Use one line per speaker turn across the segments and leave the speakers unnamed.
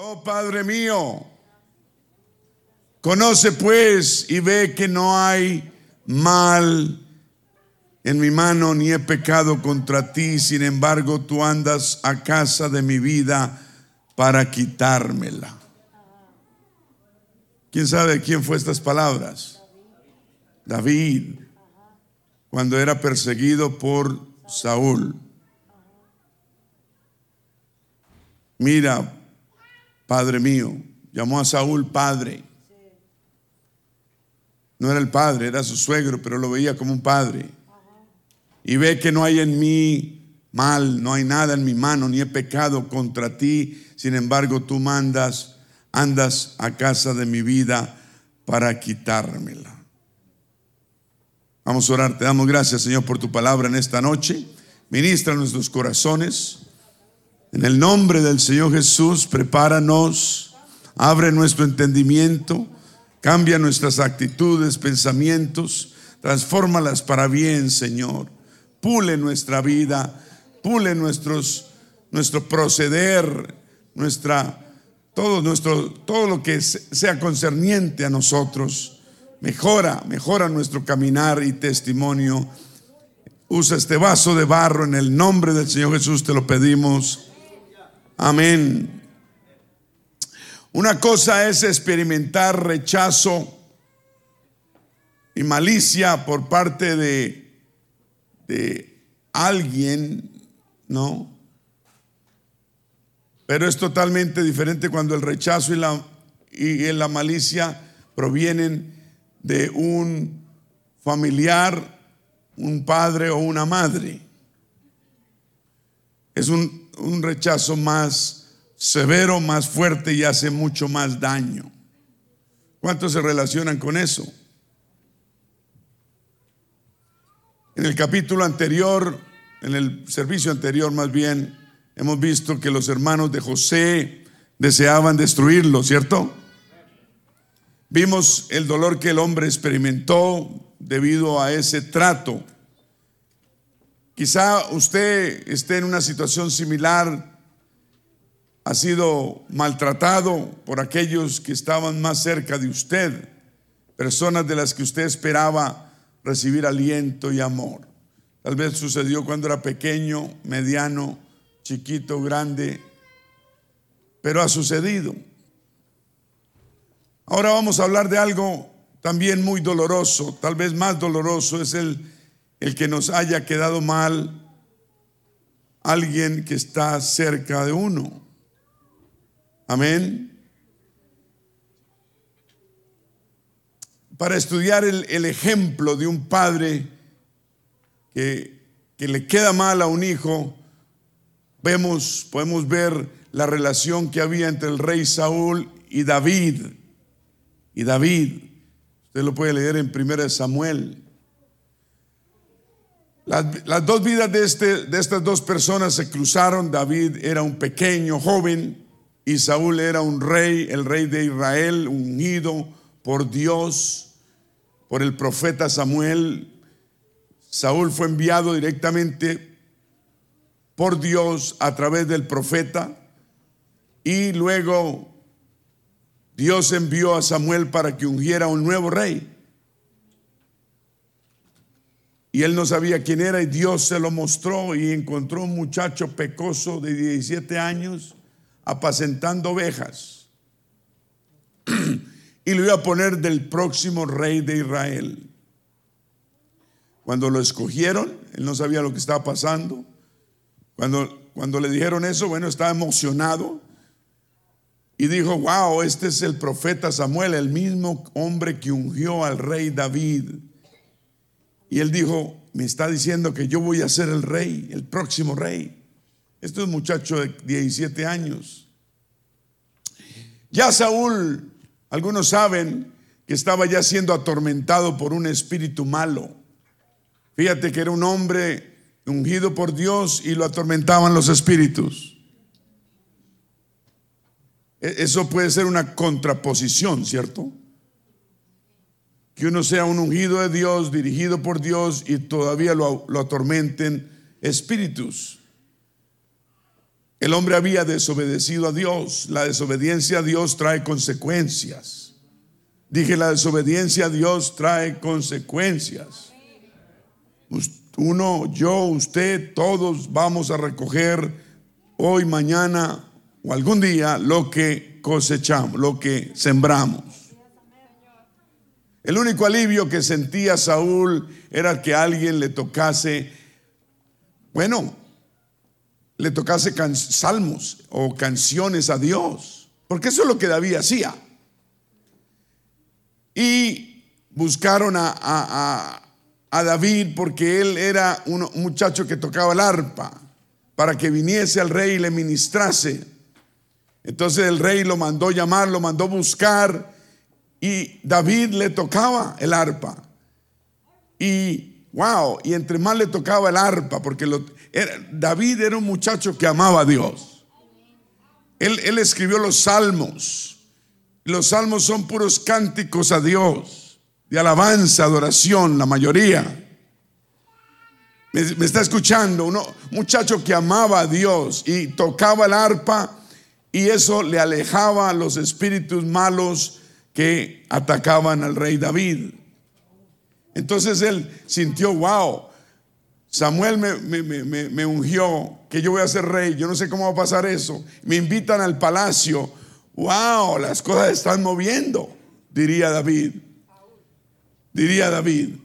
Oh Padre mío, conoce pues y ve que no hay mal en mi mano ni he pecado contra ti, sin embargo tú andas a casa de mi vida para quitármela. ¿Quién sabe quién fue estas palabras? David, cuando era perseguido por Saúl. Mira, Padre mío, llamó a Saúl Padre. No era el padre, era su suegro, pero lo veía como un padre. Y ve que no hay en mí mal, no hay nada en mi mano, ni he pecado contra ti. Sin embargo, tú mandas, andas a casa de mi vida para quitármela. Vamos a orar. Te damos gracias, Señor, por tu palabra en esta noche. Ministra nuestros corazones. En el nombre del Señor Jesús, prepáranos, abre nuestro entendimiento, cambia nuestras actitudes, pensamientos, transfórmalas para bien, Señor. Pule nuestra vida, pule nuestros, nuestro proceder, nuestra, todo, nuestro, todo lo que sea concerniente a nosotros. Mejora, mejora nuestro caminar y testimonio. Usa este vaso de barro en el nombre del Señor Jesús, te lo pedimos. Amén. Una cosa es experimentar rechazo y malicia por parte de, de alguien, ¿no? Pero es totalmente diferente cuando el rechazo y la, y la malicia provienen de un familiar, un padre o una madre. Es un, un rechazo más severo, más fuerte y hace mucho más daño. ¿Cuántos se relacionan con eso? En el capítulo anterior, en el servicio anterior más bien, hemos visto que los hermanos de José deseaban destruirlo, ¿cierto? Vimos el dolor que el hombre experimentó debido a ese trato. Quizá usted esté en una situación similar, ha sido maltratado por aquellos que estaban más cerca de usted, personas de las que usted esperaba recibir aliento y amor. Tal vez sucedió cuando era pequeño, mediano, chiquito, grande, pero ha sucedido. Ahora vamos a hablar de algo también muy doloroso, tal vez más doloroso, es el, el que nos haya quedado mal alguien que está cerca de uno. Amén. Para estudiar el, el ejemplo de un padre que, que le queda mal a un hijo, vemos, podemos ver la relación que había entre el rey Saúl y David y David. Usted lo puede leer en 1 Samuel. Las, dos vidas de, este, de estas dos personas se cruzaron. David era un pequeño joven y Saúl era un rey, el rey de Israel, unido por Dios, por el profeta Samuel. Saúl fue enviado directamente por Dios a través del profeta y luego Dios envió a Samuel para que ungiera un nuevo rey. Y él no sabía quién era y Dios se lo mostró y encontró un muchacho pecoso de 17 años apacentando ovejas. y lo iba a poner del próximo rey de Israel. Cuando lo escogieron, él no sabía lo que estaba pasando. Cuando, cuando le dijeron eso, bueno, estaba emocionado y dijo, wow, este es el profeta Samuel, el mismo hombre que ungió al rey David. Y él dijo, me está diciendo que yo voy a ser el rey, el próximo rey. Este es un muchacho de 17 años. Ya Saúl, algunos saben que estaba ya siendo atormentado por un espíritu malo. Fíjate que era un hombre ungido por Dios y lo atormentaban los espíritus. E-, eso puede ser una contraposición, ¿cierto? Que uno sea un ungido de Dios, dirigido por Dios y todavía lo, atormenten espíritus. El hombre había desobedecido a Dios. La desobediencia a Dios trae consecuencias. Dije, la desobediencia a Dios trae consecuencias. Uno, yo, usted, todos vamos a recoger hoy, mañana o algún día lo que cosechamos, lo que sembramos. El único alivio que sentía Saúl era que alguien le tocase, bueno, le tocase salmos o canciones a Dios, porque eso es lo que David hacía. Y buscaron a, David porque él era un muchacho que tocaba el arpa, para que viniese al rey y le ministrase. Entonces el rey lo mandó llamar, lo mandó buscar y David le tocaba el arpa. Y wow, y entre más le tocaba el arpa, porque David era un muchacho que amaba a Dios. Él, escribió los salmos. Los salmos son puros cánticos a Dios, de alabanza, adoración, la mayoría. Me está escuchando, un muchacho que amaba a Dios y tocaba el arpa y eso le alejaba a los espíritus malos que atacaban al rey David. Entonces él sintió, wow, Samuel me, ungió, que yo voy a ser rey, yo no sé cómo va a pasar eso. Me invitan al palacio, wow, las cosas están moviendo, diría David. Diría David.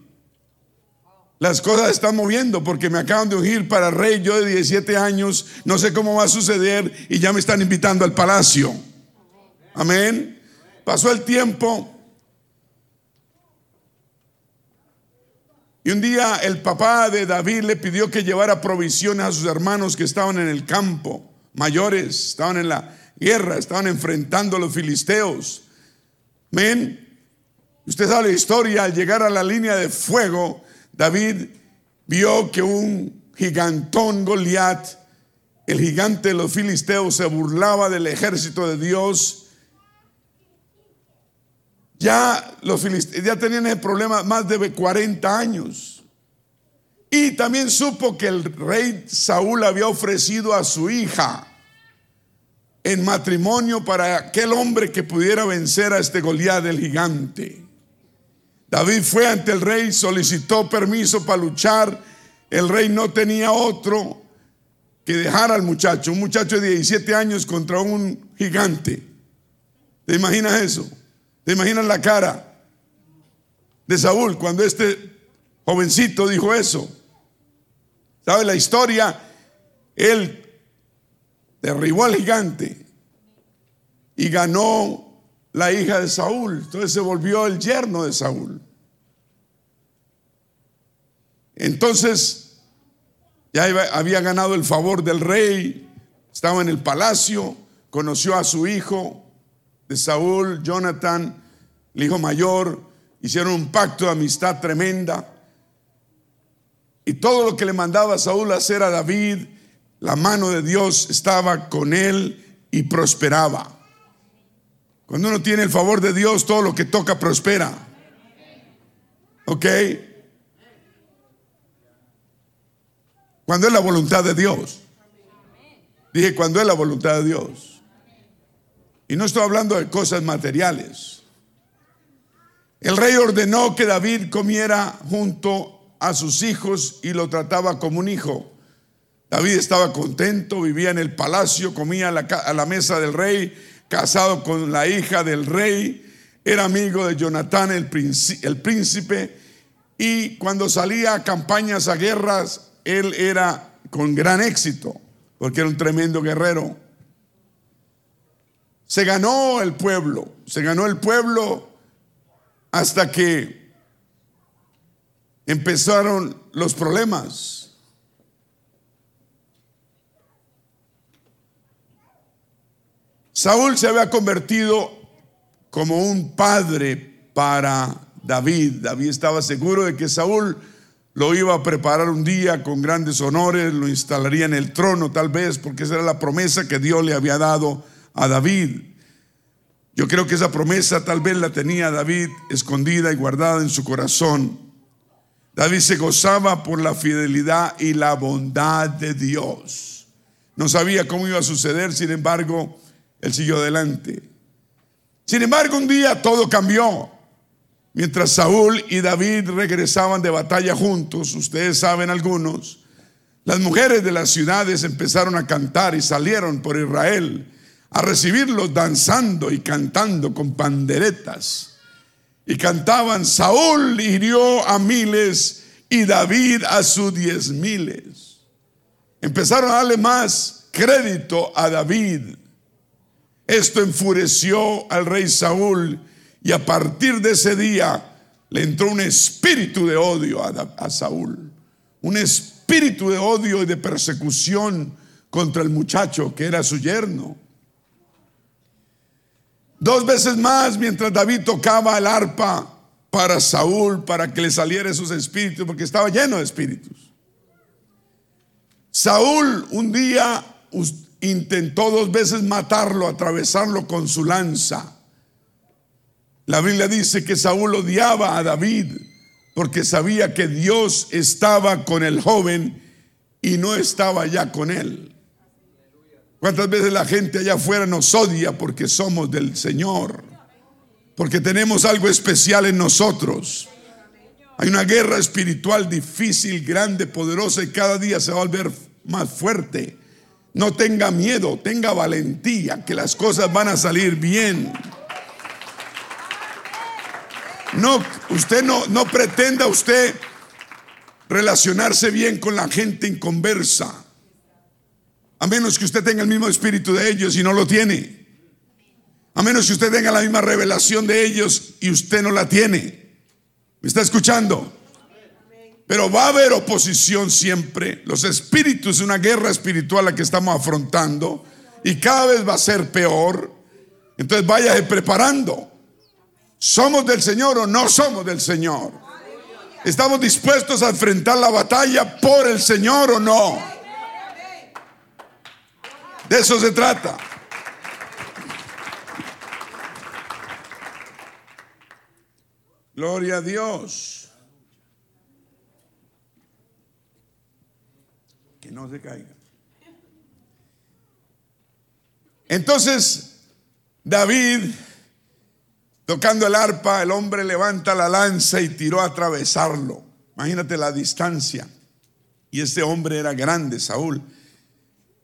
Las cosas están moviendo porque me acaban de ungir para rey, yo de 17 años, no sé cómo va a suceder y ya me están invitando al palacio. Amén. Pasó el tiempo. Y un día el papá de David le pidió que llevara provisiones a sus hermanos que estaban en el campo, mayores, estaban en la guerra, estaban enfrentando a los filisteos. Amén. Usted sabe la historia, al llegar a la línea de fuego, David vio que un gigantón Goliat, el gigante de los filisteos, se burlaba del ejército de Dios ya los filisteos ya tenían el problema más de 40 años. Y también supo que el rey Saúl había ofrecido a su hija en matrimonio para aquel hombre que pudiera vencer a este Goliat del gigante. David fue ante el rey, solicitó permiso para luchar. El rey no tenía otro que dejar al muchacho, un muchacho de 17 años contra un gigante. ¿Te imaginas eso? ¿Te imaginas la cara de Saúl cuando este jovencito dijo eso? ¿Sabe la historia? Él derribó al gigante y ganó la hija de Saúl. Entonces se volvió el yerno de Saúl. Entonces ya había ganado el favor del rey, estaba en el palacio, conoció a su hijo, de Saúl, Jonathan, el hijo mayor, hicieron un pacto de amistad tremenda. Y todo lo que le mandaba Saúl hacer a David, la mano de Dios estaba con él y prosperaba. Cuando uno tiene el favor de Dios, todo lo que toca prospera. ¿Ok? Cuando es la voluntad de Dios. Dije, cuando es la voluntad de Dios. Y no estoy hablando de cosas materiales. El rey ordenó que David comiera junto a sus hijos y lo trataba como un hijo. David estaba contento, vivía en el palacio, comía a la, mesa del rey, casado con la hija del rey, era amigo de Jonatán el príncipe, y cuando salía a campañas, a guerras, él era con gran éxito, porque era un tremendo guerrero. Se ganó el pueblo, se ganó el pueblo hasta que empezaron los problemas. Saúl se había convertido como un padre para David. David estaba seguro de que Saúl lo iba a preparar un día con grandes honores, lo instalaría en el trono tal vez, porque esa era la promesa que Dios le había dado a David. Yo creo que esa promesa tal vez la tenía David escondida y guardada en su corazón. David se gozaba por la fidelidad y la bondad de Dios. No sabía cómo iba a suceder, sin embargo, él siguió adelante. Sin embargo, un día todo cambió. Mientras Saúl y David regresaban de batalla juntos, ustedes saben algunos, las mujeres de las ciudades empezaron a cantar y salieron por Israel a recibirlos danzando y cantando con panderetas. Y cantaban, Saúl hirió a miles y David a sus diez miles. Empezaron a darle más crédito a David. Esto enfureció al rey Saúl y a partir de ese día le entró un espíritu de odio a, Saúl, un espíritu de odio y de persecución contra el muchacho que era su yerno. Dos veces más, mientras David tocaba el arpa para Saúl, para que le saliera esos espíritus, porque estaba lleno de espíritus. Saúl un día intentó dos veces matarlo, atravesarlo con su lanza. La Biblia dice que Saúl odiaba a David porque sabía que Dios estaba con el joven y no estaba ya con él. ¿Cuántas veces la gente allá afuera nos odia porque somos del Señor? Porque tenemos algo especial en nosotros. Hay una guerra espiritual difícil, grande, poderosa y cada día se va a volver más fuerte. No tenga miedo, tenga valentía, que las cosas van a salir bien. No, usted no, no pretenda usted relacionarse bien con la gente inconversa. A menos que usted tenga el mismo espíritu de ellos y no lo tiene. A menos que usted tenga la misma revelación de ellos y usted no la tiene. ¿Me está escuchando? Pero va a haber oposición siempre. Los espíritus, una guerra espiritual la que estamos afrontando y cada vez va a ser peor. Entonces váyase preparando. ¿Somos del Señor o no somos del Señor? ¿Estamos dispuestos a enfrentar la batalla por el Señor o no? De eso se trata. Gloria a Dios. Que no se caiga. Entonces, David Tocando el arpa, el hombre levanta la lanza y tiró a atravesarlo. Imagínate la distancia. Y este hombre era grande, Saúl.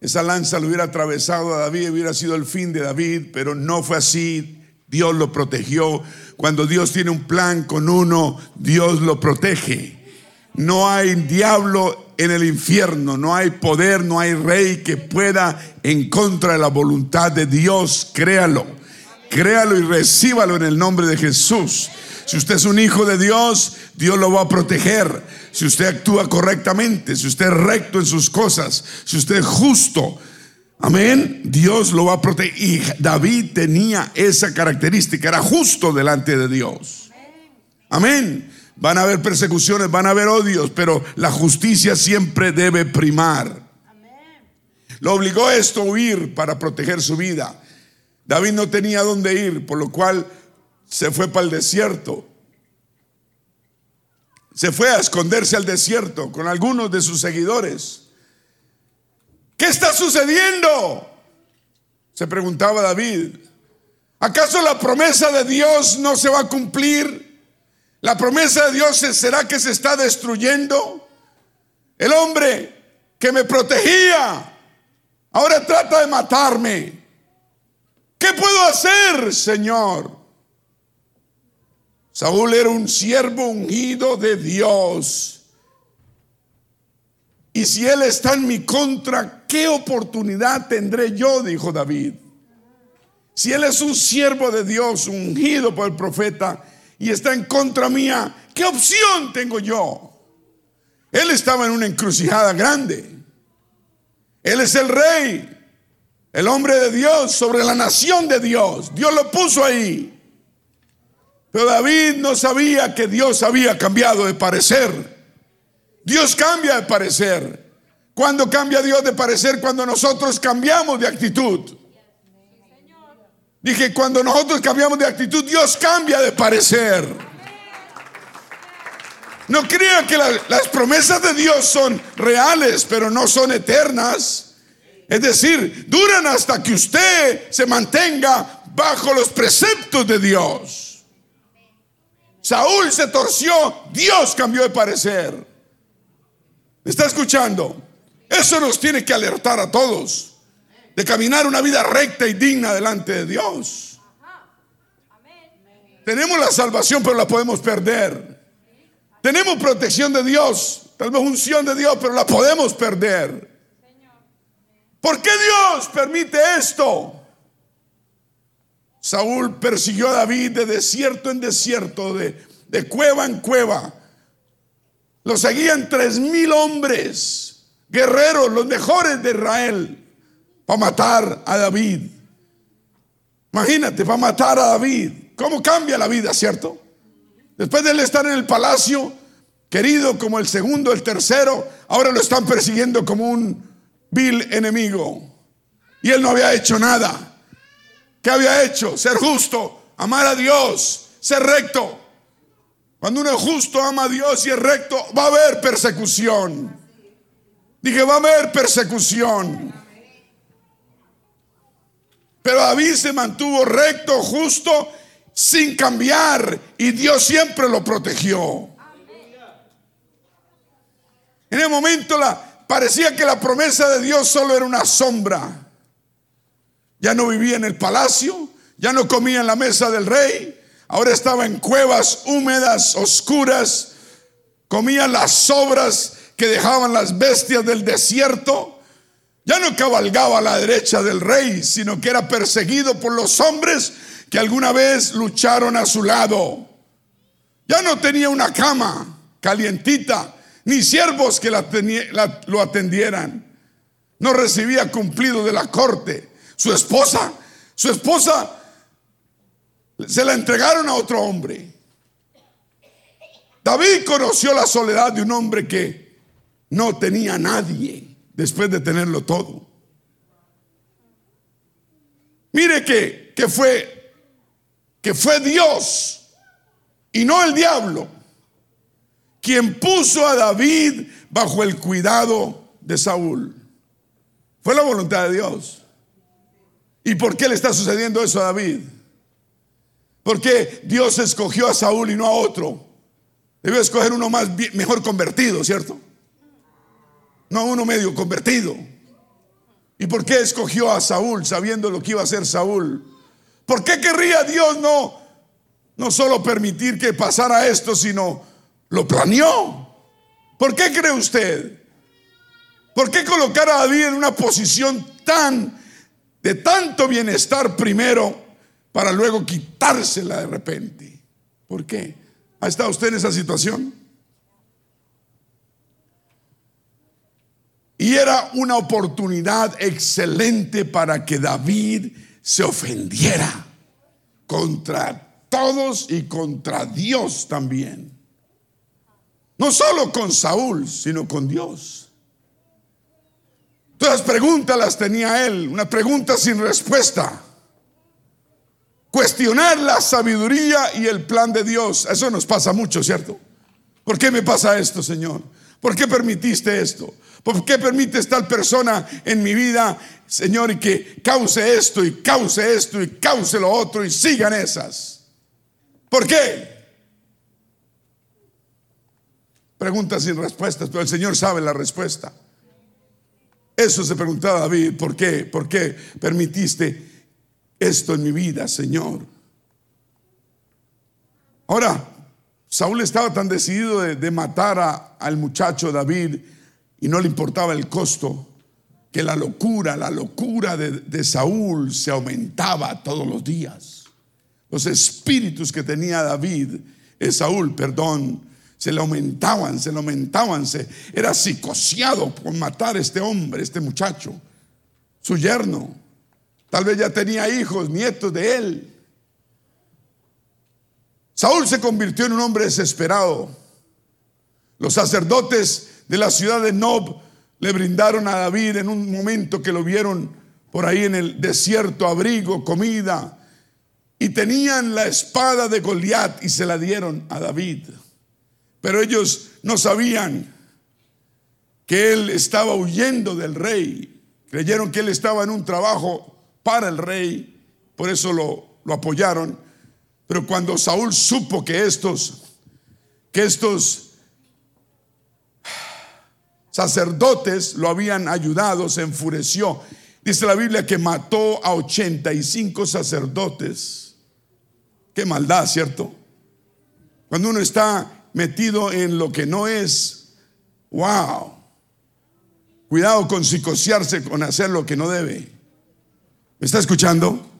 Esa lanza lo hubiera atravesado a David, hubiera sido el fin de David, pero no fue así. Dios lo protegió. Cuando Dios tiene un plan con uno, Dios lo protege. No hay diablo en el infierno, no hay poder, no hay rey que pueda en contra de la voluntad de Dios, créalo. Créalo y recíbalo en el nombre de Jesús. Si usted es un hijo de Dios, Dios lo va a proteger. Si usted actúa correctamente, si usted es recto en sus cosas, si usted es justo, amén, Dios lo va a proteger. Y David tenía esa característica, era justo delante de Dios. Amén. Van a haber persecuciones, van a haber odios, pero la justicia siempre debe primar. Lo obligó esto a huir para proteger su vida. David no tenía dónde ir, por lo cual se fue para el desierto. Se fue a esconderse al desierto con algunos de sus seguidores. ¿Qué está sucediendo? Se preguntaba David. ¿Acaso la promesa de Dios no se va a cumplir? ¿La promesa de Dios será que se está destruyendo? El hombre que me protegía ahora trata de matarme. ¿Qué puedo hacer, Señor? Saúl era un siervo ungido de Dios. Y si Él está en mi contra, ¿qué oportunidad tendré yo? Dijo David. Si Él es un siervo de Dios, ungido por el profeta, y está en contra mía, ¿qué opción tengo yo? Él estaba en una encrucijada grande. Él es el rey el hombre de Dios sobre la nación de Dios. Dios lo puso ahí. Pero David no sabía que Dios había cambiado de parecer. Dios cambia de parecer. ¿Cuándo cambia Dios de parecer? Cuando nosotros cambiamos de actitud. Dije, cuando nosotros cambiamos de actitud, Dios cambia de parecer. No crean que las promesas de Dios son reales, pero no son eternas. Es decir, duran hasta que usted se mantenga bajo los preceptos de Dios. Saúl se torció, Dios cambió de parecer. ¿Me está escuchando? Eso nos tiene que alertar a todos de caminar una vida recta y digna delante de Dios. Tenemos la salvación, pero la podemos perder. Tenemos protección de Dios, tal vez unción de Dios, pero la podemos perder. ¿Por qué Dios permite esto? Saúl persiguió a David de desierto en desierto, de, cueva en cueva. Lo seguían tres mil hombres, guerreros, los mejores de Israel, para matar a David. Imagínate, para matar a David. ¿Cómo cambia la vida, cierto? Después de él estar en el palacio, querido como el segundo, el tercero, ahora lo están persiguiendo como un vil enemigo. Y él no había hecho nada. ¿Qué había hecho? Ser justo, amar a Dios, ser recto. Cuando uno es justo, ama a Dios y es recto, va a haber persecución. Dije, va a haber persecución. Pero David se mantuvo recto, justo, sin cambiar y Dios siempre lo protegió. En el momento la, parecía que la promesa de Dios solo era una sombra. Ya no vivía en el palacio, ya no comía en la mesa del rey, ahora estaba en cuevas húmedas, oscuras, comía las sobras que dejaban las bestias del desierto. Ya no cabalgaba a la derecha del rey, sino que era perseguido por los hombres que alguna vez lucharon a su lado. Ya no tenía una cama calientita, ni siervos que lo atendieran. No recibía cumplido de la corte. Su esposa, su esposa se la entregaron a otro hombre. David conoció la soledad de un hombre que no tenía nadie después de tenerlo todo. Mire que, que fue que fue Dios y no el diablo quien puso a David bajo el cuidado de Saúl. Fue la voluntad de Dios. ¿Y por qué le está sucediendo eso a David? Porque Dios escogió a Saúl y no a otro. Debió escoger uno más mejor convertido, ¿cierto? No uno medio convertido. ¿Y por qué escogió a Saúl sabiendo lo que iba a hacer Saúl? ¿Por qué querría Dios no no solo permitir que pasara esto, sino lo planeó. ¿Por qué cree usted? ¿Por qué colocar a David en una posición tan de tanto bienestar primero para luego quitársela de repente? ¿Por qué? ¿Ha estado usted en esa situación? Y era una oportunidad excelente para que David se ofendiera contra todos y contra Dios también. No solo con Saúl, sino con Dios. Todas las preguntas las tenía él, una pregunta sin respuesta. Cuestionar la sabiduría y el plan de Dios. Eso nos pasa mucho, ¿cierto? ¿Por qué me pasa esto, Señor? ¿Por qué permitiste esto? ¿Por qué permites tal persona en mi vida, Señor, y que cause esto y cause esto y cause lo otro y sigan esas? ¿Por qué? Preguntas sin respuestas, pero el Señor sabe la respuesta. Eso se preguntaba David, ¿por qué? ¿Por qué permitiste esto en mi vida, Señor? Ahora, Saúl estaba tan decidido de, matar al muchacho David y no le importaba el costo, que la locura, la locura de, de Saúl se aumentaba todos los días. Los espíritus que tenía David, eh, Saúl, perdón, se le aumentaban, se le aumentaban, se, era psicoseado por matar a este hombre, este muchacho, su yerno. Tal vez ya tenía hijos, nietos de él. Saúl se convirtió en un hombre desesperado. Los sacerdotes de la ciudad de Nob le brindaron a David en un momento que lo vieron por ahí en el desierto abrigo, comida, y tenían la espada de Goliat y se la dieron a David. Pero ellos no sabían que él estaba huyendo del rey, Creyeron que él estaba en un trabajo para el rey, por eso lo, lo apoyaron. Pero cuando Saúl supo que estos, que estos sacerdotes lo habían ayudado, se enfureció. Dice la Biblia que mató a 85 sacerdotes. Qué maldad, ¿cierto? Cuando uno está metido en lo que no es, wow. Cuidado con psicosearse, con hacer lo que no debe. ¿Me está escuchando?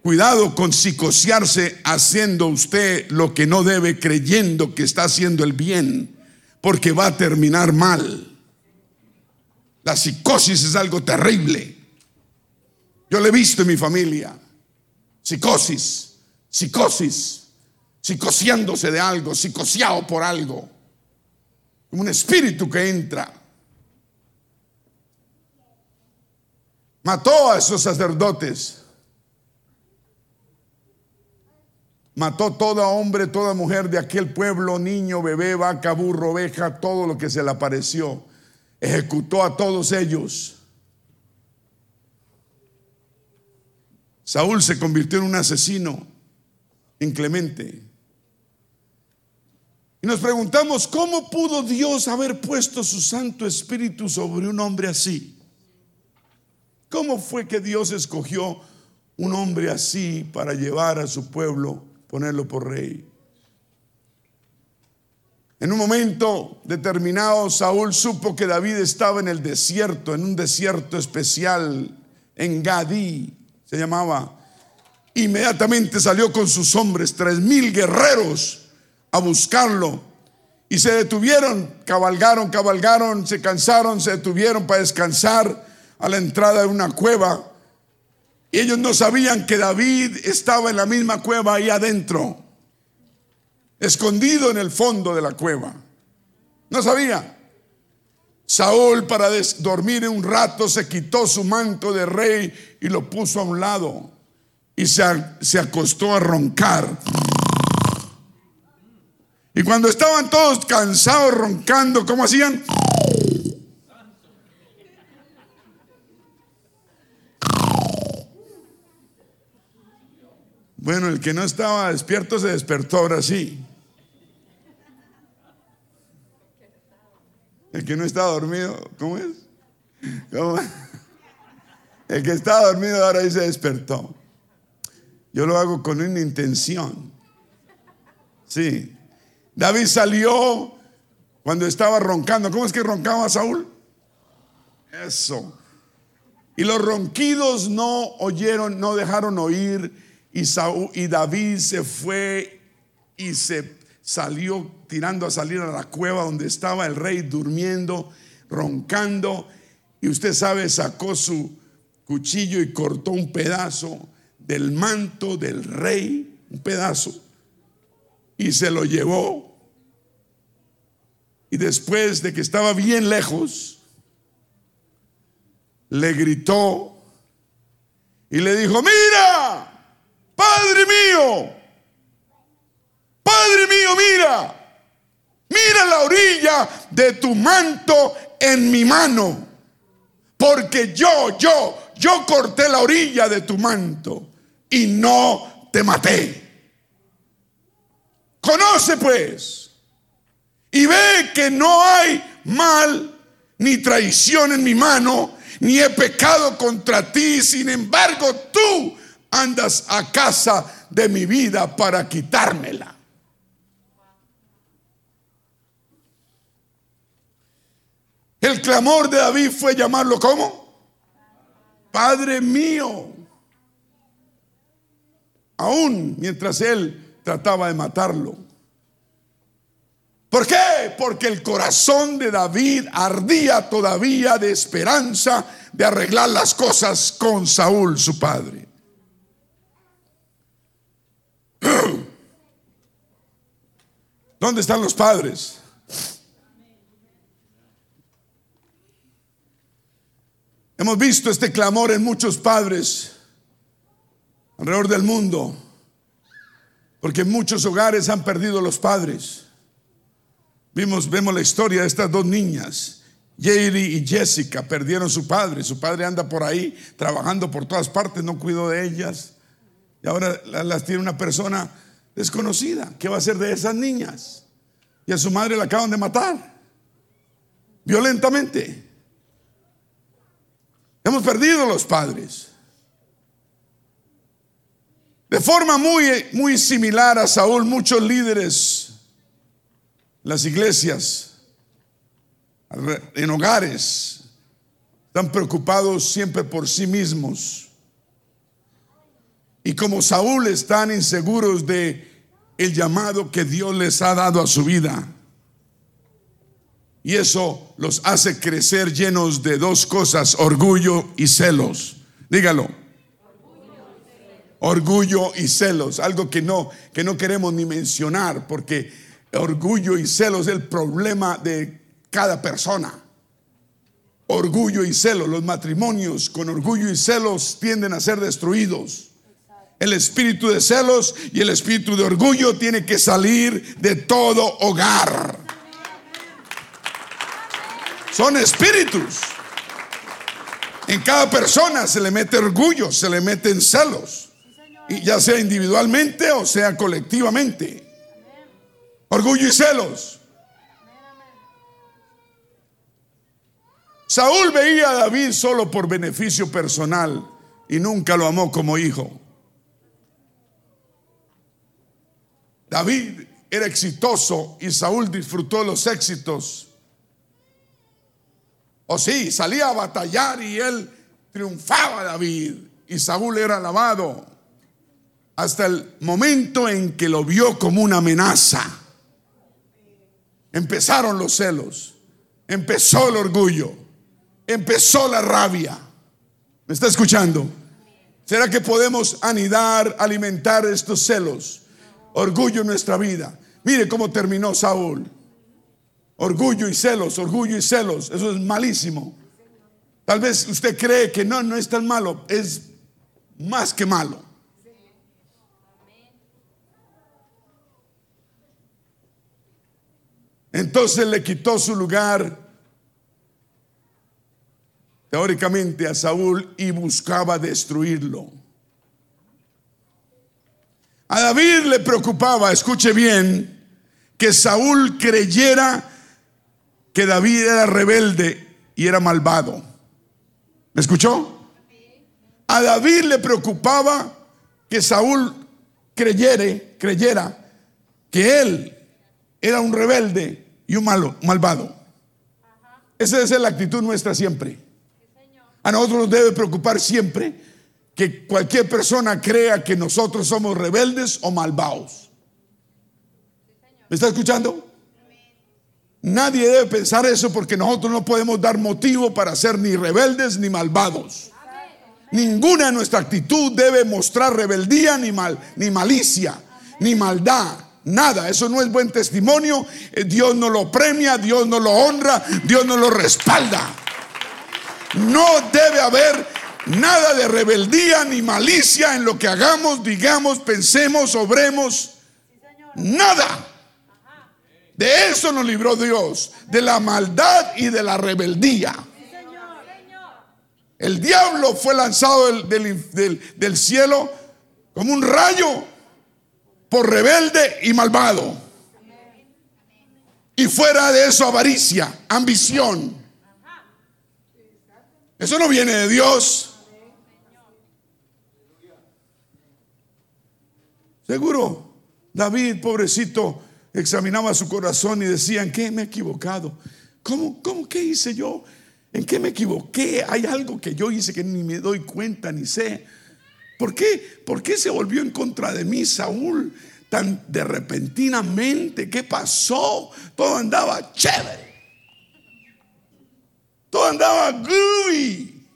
Cuidado con psicosearse haciendo usted lo que no debe, creyendo que está haciendo el bien, porque va a terminar mal. La psicosis es algo terrible. Yo lo he visto en mi familia. Psicosis, psicosis, psicoseándose de algo, psicoseado por algo. Un espíritu que entra. Mató a esos sacerdotes Mató toda hombre, toda mujer de aquel pueblo, niño, bebé, vaca, burro, oveja, todo lo que se le apareció. Ejecutó a todos ellos. Saúl se convirtió en un asesino inclemente. Nos preguntamos, ¿cómo pudo Dios haber puesto su Santo Espíritu sobre un hombre así? ¿Cómo fue que Dios escogió un hombre así para llevar a su pueblo ponerlo por rey. En un momento determinado, Saúl supo que David estaba en el desierto, en un desierto especial, en Gadí, se llamaba. Inmediatamente salió con sus hombres, tres mil guerreros, a buscarlo. Y se detuvieron, cabalgaron, cabalgaron, se cansaron, se detuvieron para descansar a la entrada de una cueva. Y ellos no sabían que David estaba en la misma cueva ahí adentro, escondido en el fondo de la cueva. No sabía. Saúl para dormir un rato se quitó su manto de rey y lo puso a un lado y se, se acostó a roncar. Y cuando estaban todos cansados roncando, ¿cómo hacían? Bueno, el que no estaba despierto se despertó ahora sí. El que no estaba dormido, ¿cómo es? El que estaba dormido ahora sí se despertó. Yo lo hago con una intención. Sí. David salió cuando estaba roncando. ¿Cómo es que roncaba Saúl? Eso. Y los ronquidos no oyeron, no dejaron oír y, Saúl, y David se fue y se salió tirando a salir a la cueva donde estaba el rey durmiendo, roncando. Y usted sabe, sacó su cuchillo y cortó un pedazo del manto del rey, un pedazo, y se lo llevó. Y después de que estaba bien lejos, le gritó y le dijo, mira, Padre mío, Padre mío, mira, mira la orilla de tu manto en mi mano, porque yo, yo, yo corté la orilla de tu manto y no te maté. Conoce pues y ve que no hay mal ni traición en mi mano, ni he pecado contra ti, sin embargo tú andas a casa de mi vida para quitármela. El clamor de David fue llamarlo como Padre mío. Aún mientras él trataba de matarlo. ¿Por qué? Porque el corazón de David ardía todavía de esperanza de arreglar las cosas con Saúl, su padre. ¿Dónde están los padres? Hemos visto este clamor en muchos padres alrededor del mundo, porque muchos hogares han perdido los padres. Vimos, vemos la historia de estas dos niñas Jerry y Jessica perdieron su padre. Su padre anda por ahí trabajando por todas partes, no cuidó de ellas. Y ahora las tiene una persona desconocida. ¿Qué va a hacer de esas niñas? Y a su madre la acaban de matar. Violentamente. Hemos perdido los padres. De forma muy, muy similar a Saúl, muchos líderes, las iglesias, en hogares, están preocupados siempre por sí mismos. Y como Saúl están inseguros de el llamado que Dios les ha dado a su vida. Y eso los hace crecer llenos de dos cosas, orgullo y celos. Dígalo. Orgullo y celos, algo que no que no queremos ni mencionar porque orgullo y celos es el problema de cada persona. Orgullo y celos, los matrimonios con orgullo y celos tienden a ser destruidos. El espíritu de celos y el espíritu de orgullo tiene que salir de todo hogar. Son espíritus. En cada persona se le mete orgullo, se le meten celos. Y ya sea individualmente o sea colectivamente. Orgullo y celos. Saúl veía a David solo por beneficio personal y nunca lo amó como hijo. David era exitoso y Saúl disfrutó los éxitos. O sí, salía a batallar y él triunfaba David y Saúl era alabado hasta el momento en que lo vio como una amenaza. Empezaron los celos, empezó el orgullo empezó la rabia. ¿Me está escuchando? ¿Será que podemos anidar, alimentar estos celos? Orgullo en nuestra vida. Mire cómo terminó Saúl. Orgullo y celos, orgullo y celos. Eso es malísimo. Tal vez usted cree que no, no es tan malo. Es más que malo. Entonces le quitó su lugar teóricamente a Saúl y buscaba destruirlo. A David le preocupaba, escuche bien, que Saúl creyera que David era rebelde y era malvado. ¿Me escuchó? A David le preocupaba que Saúl creyere, creyera que él era un rebelde y un malo, malvado. Esa es la actitud nuestra siempre. A nosotros nos debe preocupar siempre que cualquier persona crea que nosotros somos rebeldes o malvados. ¿Me está escuchando? Nadie debe pensar eso porque nosotros no podemos dar motivo para ser ni rebeldes ni malvados. Ninguna de nuestra actitud debe mostrar rebeldía ni mal, ni malicia, ni maldad. Nada, eso no es buen testimonio. Eh, Dios no lo premia, Dios no lo honra, Dios no lo respalda. No debe haber nada de rebeldía ni malicia en lo que hagamos, digamos, pensemos, obremos. Nada. De eso nos libró Dios, de la maldad y de la rebeldía. El diablo fue lanzado del, del, cielo como un rayo por rebelde y malvado. Y fuera de eso avaricia, ambición. Eso no viene de Dios. Seguro, David, pobrecito, examinaba su corazón y decía, ¿en qué me he equivocado? ¿Cómo, cómo, qué hice yo? ¿En qué me equivoqué? Hay algo que yo hice que ni me doy cuenta ni sé. ¿Por qué? ¿Por qué se volvió en contra de mí Saúl tan de repentinamente? ¿Qué pasó? Todo andaba chévere. Todo andaba groovy.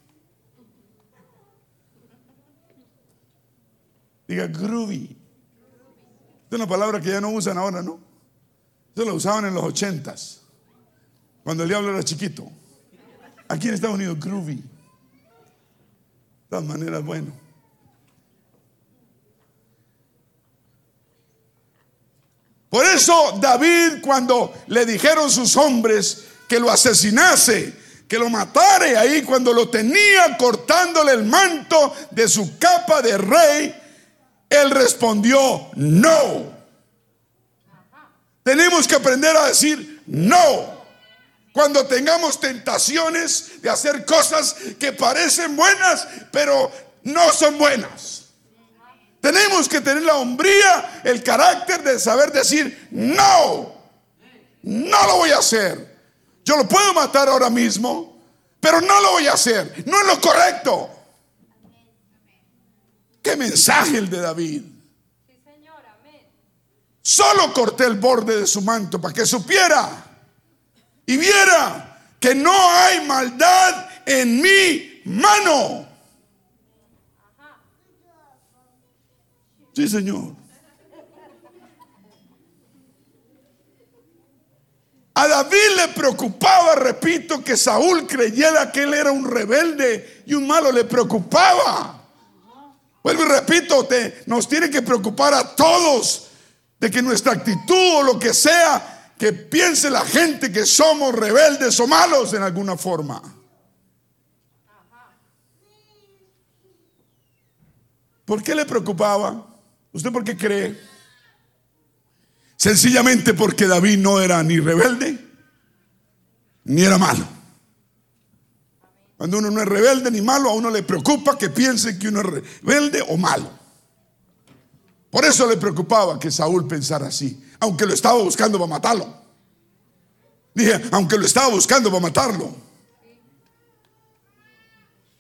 Diga groovy. Es una palabra que ya no usan ahora, ¿no? Eso lo usaban en los ochentas, cuando el diablo era chiquito. Aquí en Estados Unidos, groovy. De todas maneras, bueno. Por eso David, cuando le dijeron sus hombres que lo asesinase, que lo matare ahí cuando lo tenía cortándole el manto de su capa de rey, él respondió, no. Tenemos que aprender a decir no. Cuando tengamos tentaciones de hacer cosas que parecen buenas, pero no son buenas. Tenemos que tener la hombría, el carácter de saber decir, no, no lo voy a hacer. Yo lo puedo matar ahora mismo, pero no lo voy a hacer. No es lo correcto. ¿Qué mensaje el de David? Solo corté el borde de su manto para que supiera y viera que no hay maldad en mi mano. Sí, Señor. A David le preocupaba, repito, que Saúl creyera que él era un rebelde y un malo, le preocupaba. Vuelvo y repito, nos tiene que preocupar a todos de que nuestra actitud o lo que sea, que piense la gente que somos rebeldes o malos en alguna forma. ¿Por qué le preocupaba? ¿Usted por qué cree? Sencillamente porque David no era ni rebelde ni era malo. Cuando uno no es rebelde ni malo, a uno le preocupa que piense que uno es rebelde o malo. Por eso le preocupaba que Saúl pensara así, aunque lo estaba buscando para matarlo. Dije, aunque lo estaba buscando para matarlo.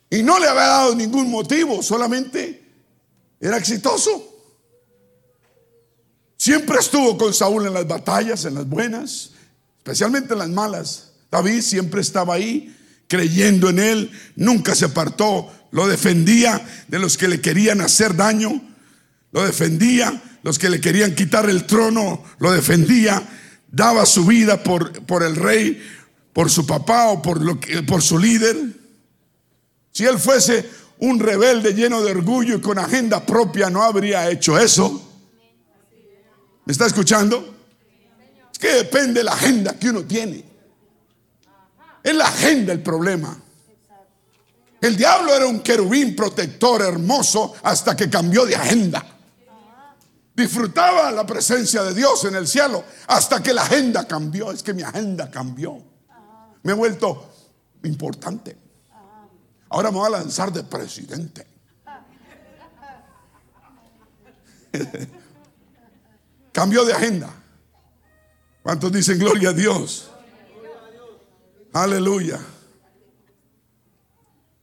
Y no le había dado ningún motivo, solamente era exitoso. Siempre estuvo con Saúl en las batallas, en las buenas, especialmente en las malas. David siempre estaba ahí, creyendo en él, nunca se apartó, lo defendía de los que le querían hacer daño, lo defendía, los que le querían quitar el trono, lo defendía, daba su vida por, por el rey, por su papá o por, lo que, por su líder. Si él fuese un rebelde lleno de orgullo y con agenda propia, no habría hecho eso. ¿Me está escuchando? Es que depende de la agenda que uno tiene. Es la agenda el problema. El diablo era un querubín protector hermoso hasta que cambió de agenda. Disfrutaba la presencia de Dios en el cielo hasta que la agenda cambió. Es que mi agenda cambió. Me he vuelto importante. Ahora me voy a lanzar de presidente. Cambió de agenda. ¿Cuántos dicen gloria a Dios? Aleluya.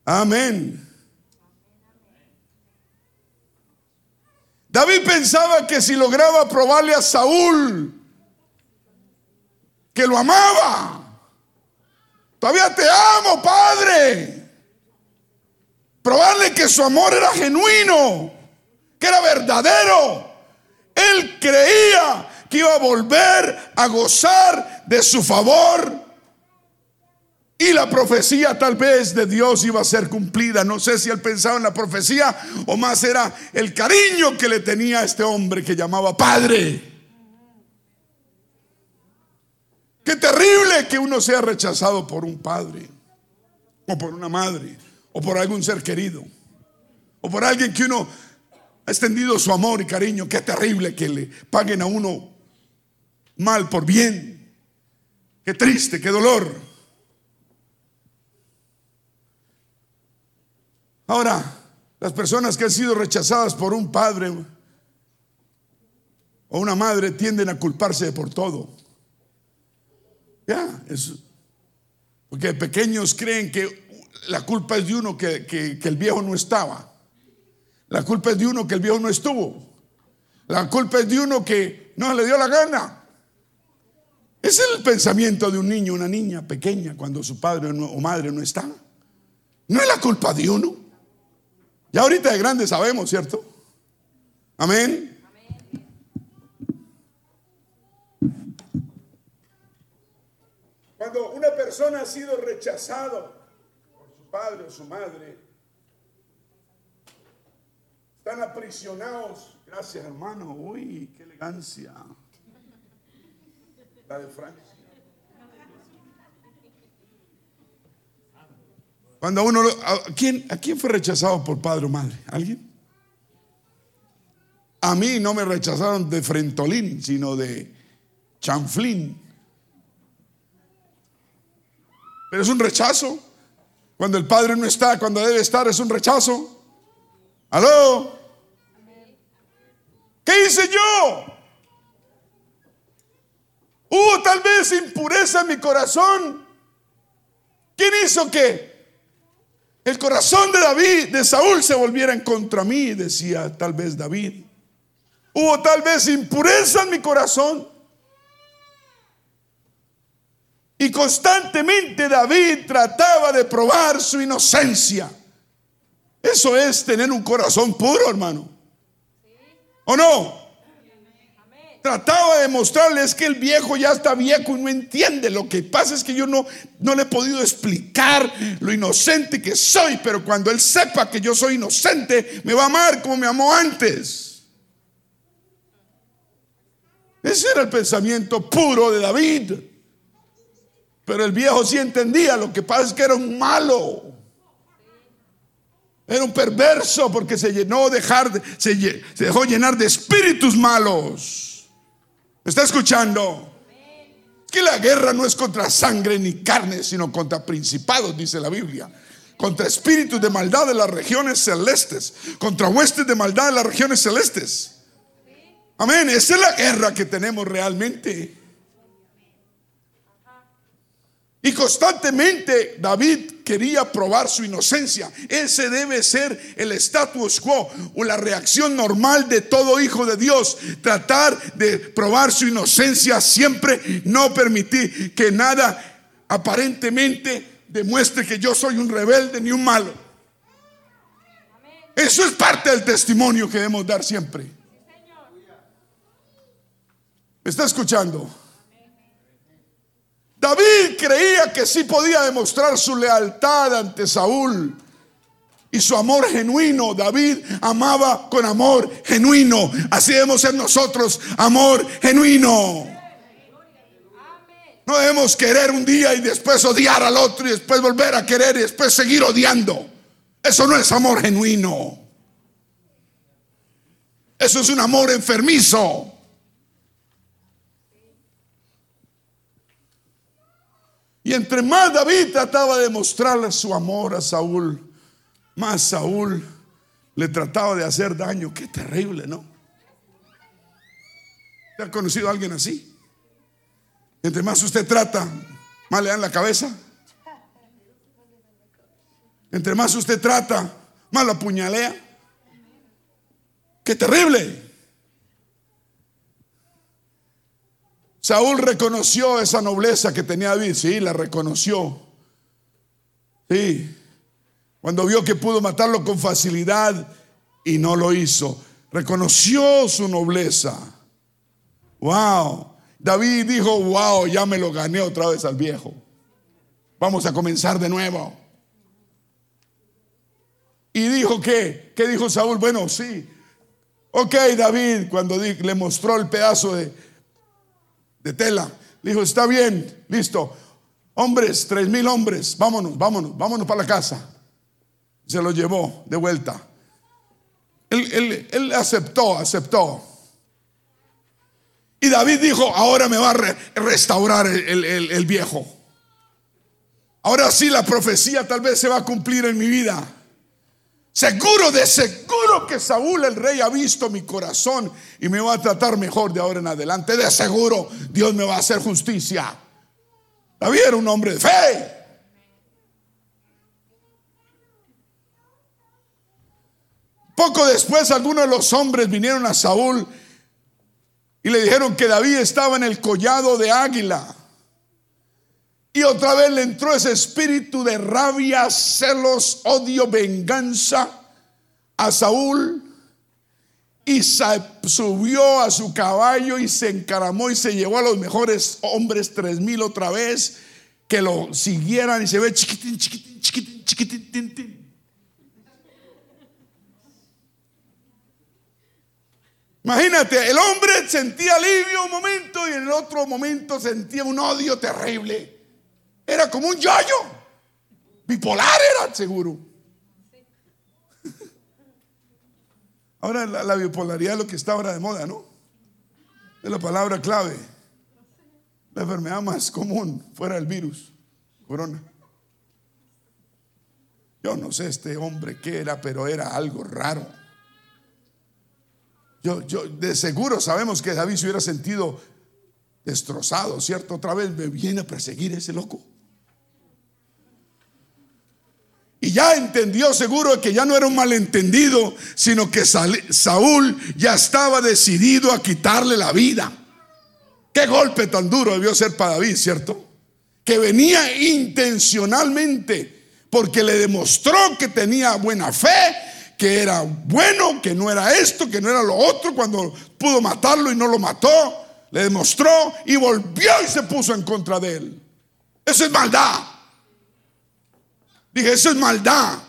Amén. David pensaba que si lograba probarle a Saúl que lo amaba, todavía te amo, Padre. Probarle que su amor era genuino, que era verdadero. Él creía que iba a volver a gozar de su favor. Y la profecía tal vez de Dios iba a ser cumplida. No sé si él pensaba en la profecía o más era el cariño que le tenía a este hombre que llamaba Padre. Qué terrible que uno sea rechazado por un padre o por una madre o por algún ser querido o por alguien que uno ha extendido su amor y cariño. Qué terrible que le paguen a uno mal por bien. Qué triste, qué dolor. Ahora, las personas que han sido rechazadas por un padre o una madre tienden a culparse por todo. Ya, porque pequeños creen que la culpa es de uno que el viejo no estaba. La culpa es de uno que el viejo no estuvo. La culpa es de uno que no le dio la gana. Es el pensamiento de un niño, una niña pequeña cuando su padre o madre no está. No es la culpa de uno. Ya ahorita de grande sabemos, ¿cierto? Amén. Cuando una persona ha sido rechazado por su padre o su madre, están aprisionados. Gracias, hermano. Uy, qué elegancia. La de Francia. Cuando uno, ¿a quién, ¿a quién fue rechazado por padre o madre? ¿Alguien? A mí no me rechazaron de frentolín, sino de chanflín. Pero es un rechazo. Cuando el padre no está, cuando debe estar, es un rechazo. ¿Aló? ¿Qué hice yo? Hubo tal vez impureza en mi corazón. ¿Quién hizo que el corazón de David, de Saúl, se volviera en contra mí? Decía tal vez David. Hubo tal vez impureza en mi corazón. Y constantemente David trataba de probar su inocencia. Eso es tener un corazón puro, hermano. ¿O no? Trataba de mostrarles que el viejo ya está viejo y no entiende. Lo que pasa es que yo no, no le he podido explicar lo inocente que soy, pero cuando él sepa que yo soy inocente, me va a amar como me amó antes. Ese era el pensamiento puro de David. Pero el viejo sí entendía, lo que pasa es que era un malo. Era un perverso porque se llenó dejar se, dejó llenar de espíritus malos. ¿Me está escuchando? Que la guerra no es contra sangre ni carne, sino contra principados, dice la Biblia. Contra espíritus de maldad de las regiones celestes, contra huestes de maldad de las regiones celestes. Amén. Esa es la guerra que tenemos realmente. Y constantemente David quería probar su inocencia. Ese debe ser el status quo o la reacción normal de todo hijo de Dios. Tratar de probar su inocencia siempre, no permitir que nada aparentemente demuestre que yo soy un rebelde ni un malo. Eso es parte del testimonio que debemos dar siempre está escuchando? David creía que sí podía demostrar su lealtad ante Saúl y su amor genuino. David amaba con amor genuino. Así debemos ser nosotros, amor genuino. No debemos querer un día y después odiar al otro y después volver a querer y después seguir odiando. Eso no es amor genuino. Eso es un amor enfermizo. Y entre más David trataba de mostrarle su amor a Saúl, más Saúl le trataba de hacer daño. Qué terrible, ¿no? ¿Te ha conocido a alguien así? Entre más usted trata, más le dan la cabeza. Entre más usted trata, más lo apuñalea. Qué terrible. Saúl reconoció esa nobleza que tenía David, sí, la reconoció. Sí, cuando vio que pudo matarlo con facilidad y no lo hizo, reconoció su nobleza. Wow, David dijo, wow, ya me lo gané otra vez al viejo. Vamos a comenzar de nuevo. Y dijo que, ¿qué dijo Saúl? Bueno, sí. Ok, David, cuando le mostró el pedazo de, de tela. Dijo, está bien, listo. Hombres, tres mil hombres, vámonos, vámonos, vámonos para la casa. Se lo llevó de vuelta. Él, aceptó, aceptó. Y David dijo, ahora me va a restaurar el, el viejo. Ahora sí la profecía tal vez se va a cumplir en mi vida. Seguro, de seguro que Saúl el rey ha visto mi corazón y me va a tratar mejor de ahora en adelante. De seguro Dios me va a hacer justicia. David era un hombre de fe. Poco después algunos de los hombres vinieron a Saúl y le dijeron que David estaba en el collado de águila. Y otra vez le entró ese espíritu de rabia, celos, odio, venganza a Saúl. Y subió a su caballo y se encaramó y se llevó a los mejores hombres, tres mil otra vez, que lo siguieran y se ve chiquitín, chiquitín, chiquitín, chiquitín. Imagínate, el hombre sentía alivio un momento y en el otro momento sentía un odio terrible. Era como un yoyo. Bipolar era seguro. Ahora la, bipolaridad es lo que está ahora de moda, ¿no? Es la palabra clave. La enfermedad más común fuera del virus, corona. Yo no sé este hombre qué era, pero era algo raro. Yo, yo, de seguro sabemos que David se hubiera sentido destrozado, ¿cierto? Otra vez me viene a perseguir ese loco. Y ya entendió seguro que ya no era un malentendido, sino que Saúl ya estaba decidido a quitarle la vida. Qué golpe tan duro debió ser para David, ¿cierto? Que venía intencionalmente porque le demostró que tenía buena fe, que era bueno, que no era esto, que no era lo otro, cuando pudo matarlo y no lo mató, le demostró y volvió y se puso en contra de él. Eso es maldad. Dije, eso es maldad.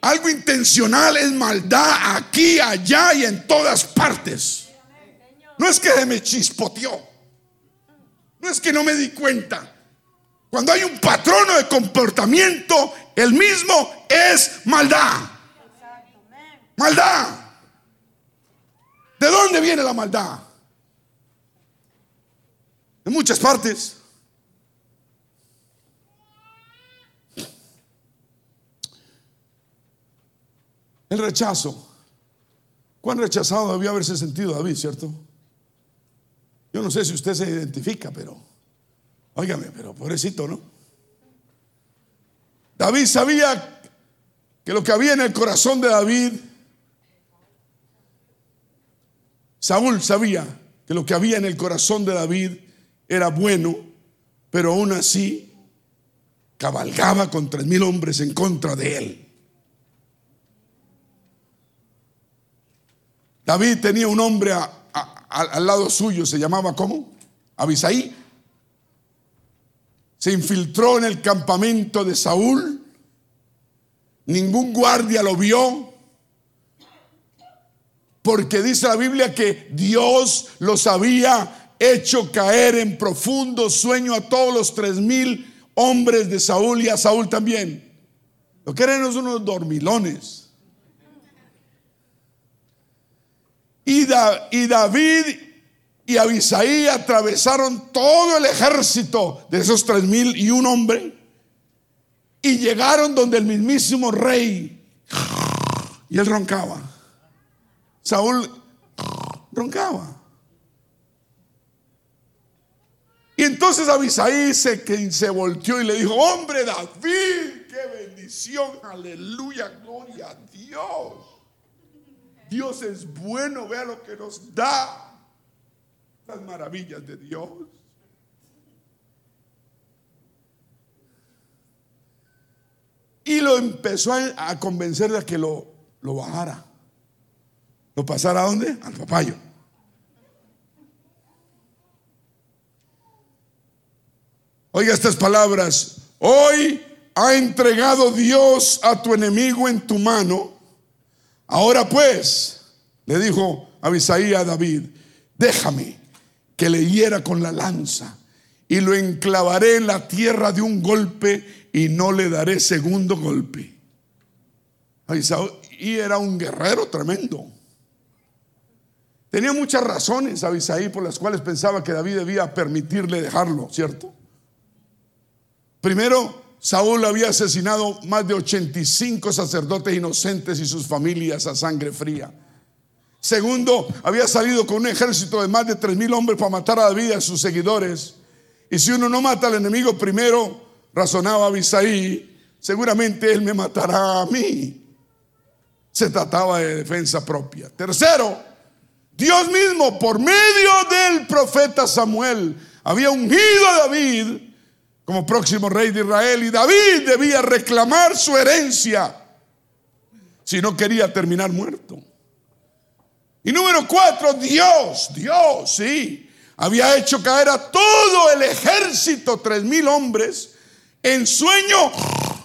Algo intencional es maldad aquí, allá y en todas partes. No es que me chispoteó. No es que no me di cuenta. Cuando hay un patrono de comportamiento, el mismo es maldad. Maldad. ¿De dónde viene la maldad? De muchas partes. El rechazo. ¿Cuán rechazado debía haberse sentido David, cierto? Yo no sé si usted se identifica, pero, óigame, pero pobrecito, ¿no? David sabía que lo que había en el corazón de David, Saúl sabía que lo que había en el corazón de David era bueno, pero aún así cabalgaba con tres mil hombres en contra de él. David tenía un hombre al lado suyo, se llamaba ¿cómo? Abisaí. Se infiltró en el campamento de Saúl. Ningún guardia lo vio. Porque dice la Biblia que Dios los había hecho caer en profundo sueño a todos los tres mil hombres de Saúl y a Saúl también. Lo que eran unos dormilones. Y, David y Abisaí atravesaron todo el ejército de esos tres mil y un hombre y llegaron donde el mismísimo rey y él roncaba. Saúl roncaba. Y entonces Abisaí se, se volteó y le dijo, hombre David, qué bendición, aleluya, gloria a Dios. Dios es bueno, vea lo que nos da. Las maravillas de Dios. Y lo empezó a, convencer de que lo, lo bajara. ¿Lo pasara a dónde? Al papayo. Oiga estas palabras. Hoy ha entregado Dios a tu enemigo en tu mano Ahora pues, le dijo Abisaí a David, déjame que le hiera con la lanza y lo enclavaré en la tierra de un golpe y no le daré segundo golpe. Abisaí era un guerrero tremendo. Tenía muchas razones Abisaí por las cuales pensaba que David debía permitirle dejarlo, ¿cierto? Primero, Saúl había asesinado más de 85 sacerdotes inocentes y sus familias a sangre fría. Segundo, había salido con un ejército de más de 3 mil hombres para matar a David y a sus seguidores. Y si uno no mata al enemigo primero, razonaba Abisaí, seguramente él me matará a mí. Se trataba de defensa propia. Tercero, Dios mismo, por medio del profeta Samuel, había ungido a David como próximo rey de Israel y David debía reclamar su herencia si no quería terminar muerto. Y número cuatro, Dios, Dios, sí, había hecho caer a todo el ejército, tres mil hombres, en sueño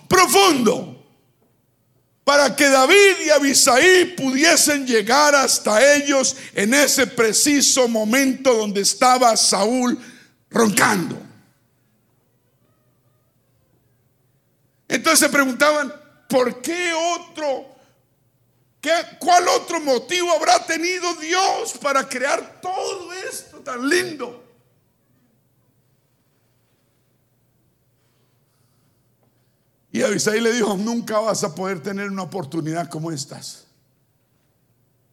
profundo, para que David y Abisaí pudiesen llegar hasta ellos en ese preciso momento donde estaba Saúl roncando. Entonces se preguntaban, ¿por qué otro? ¿Qué, ¿Cuál otro motivo habrá tenido Dios para crear todo esto tan lindo? Y Abisaí le dijo, nunca vas a poder tener una oportunidad como estas.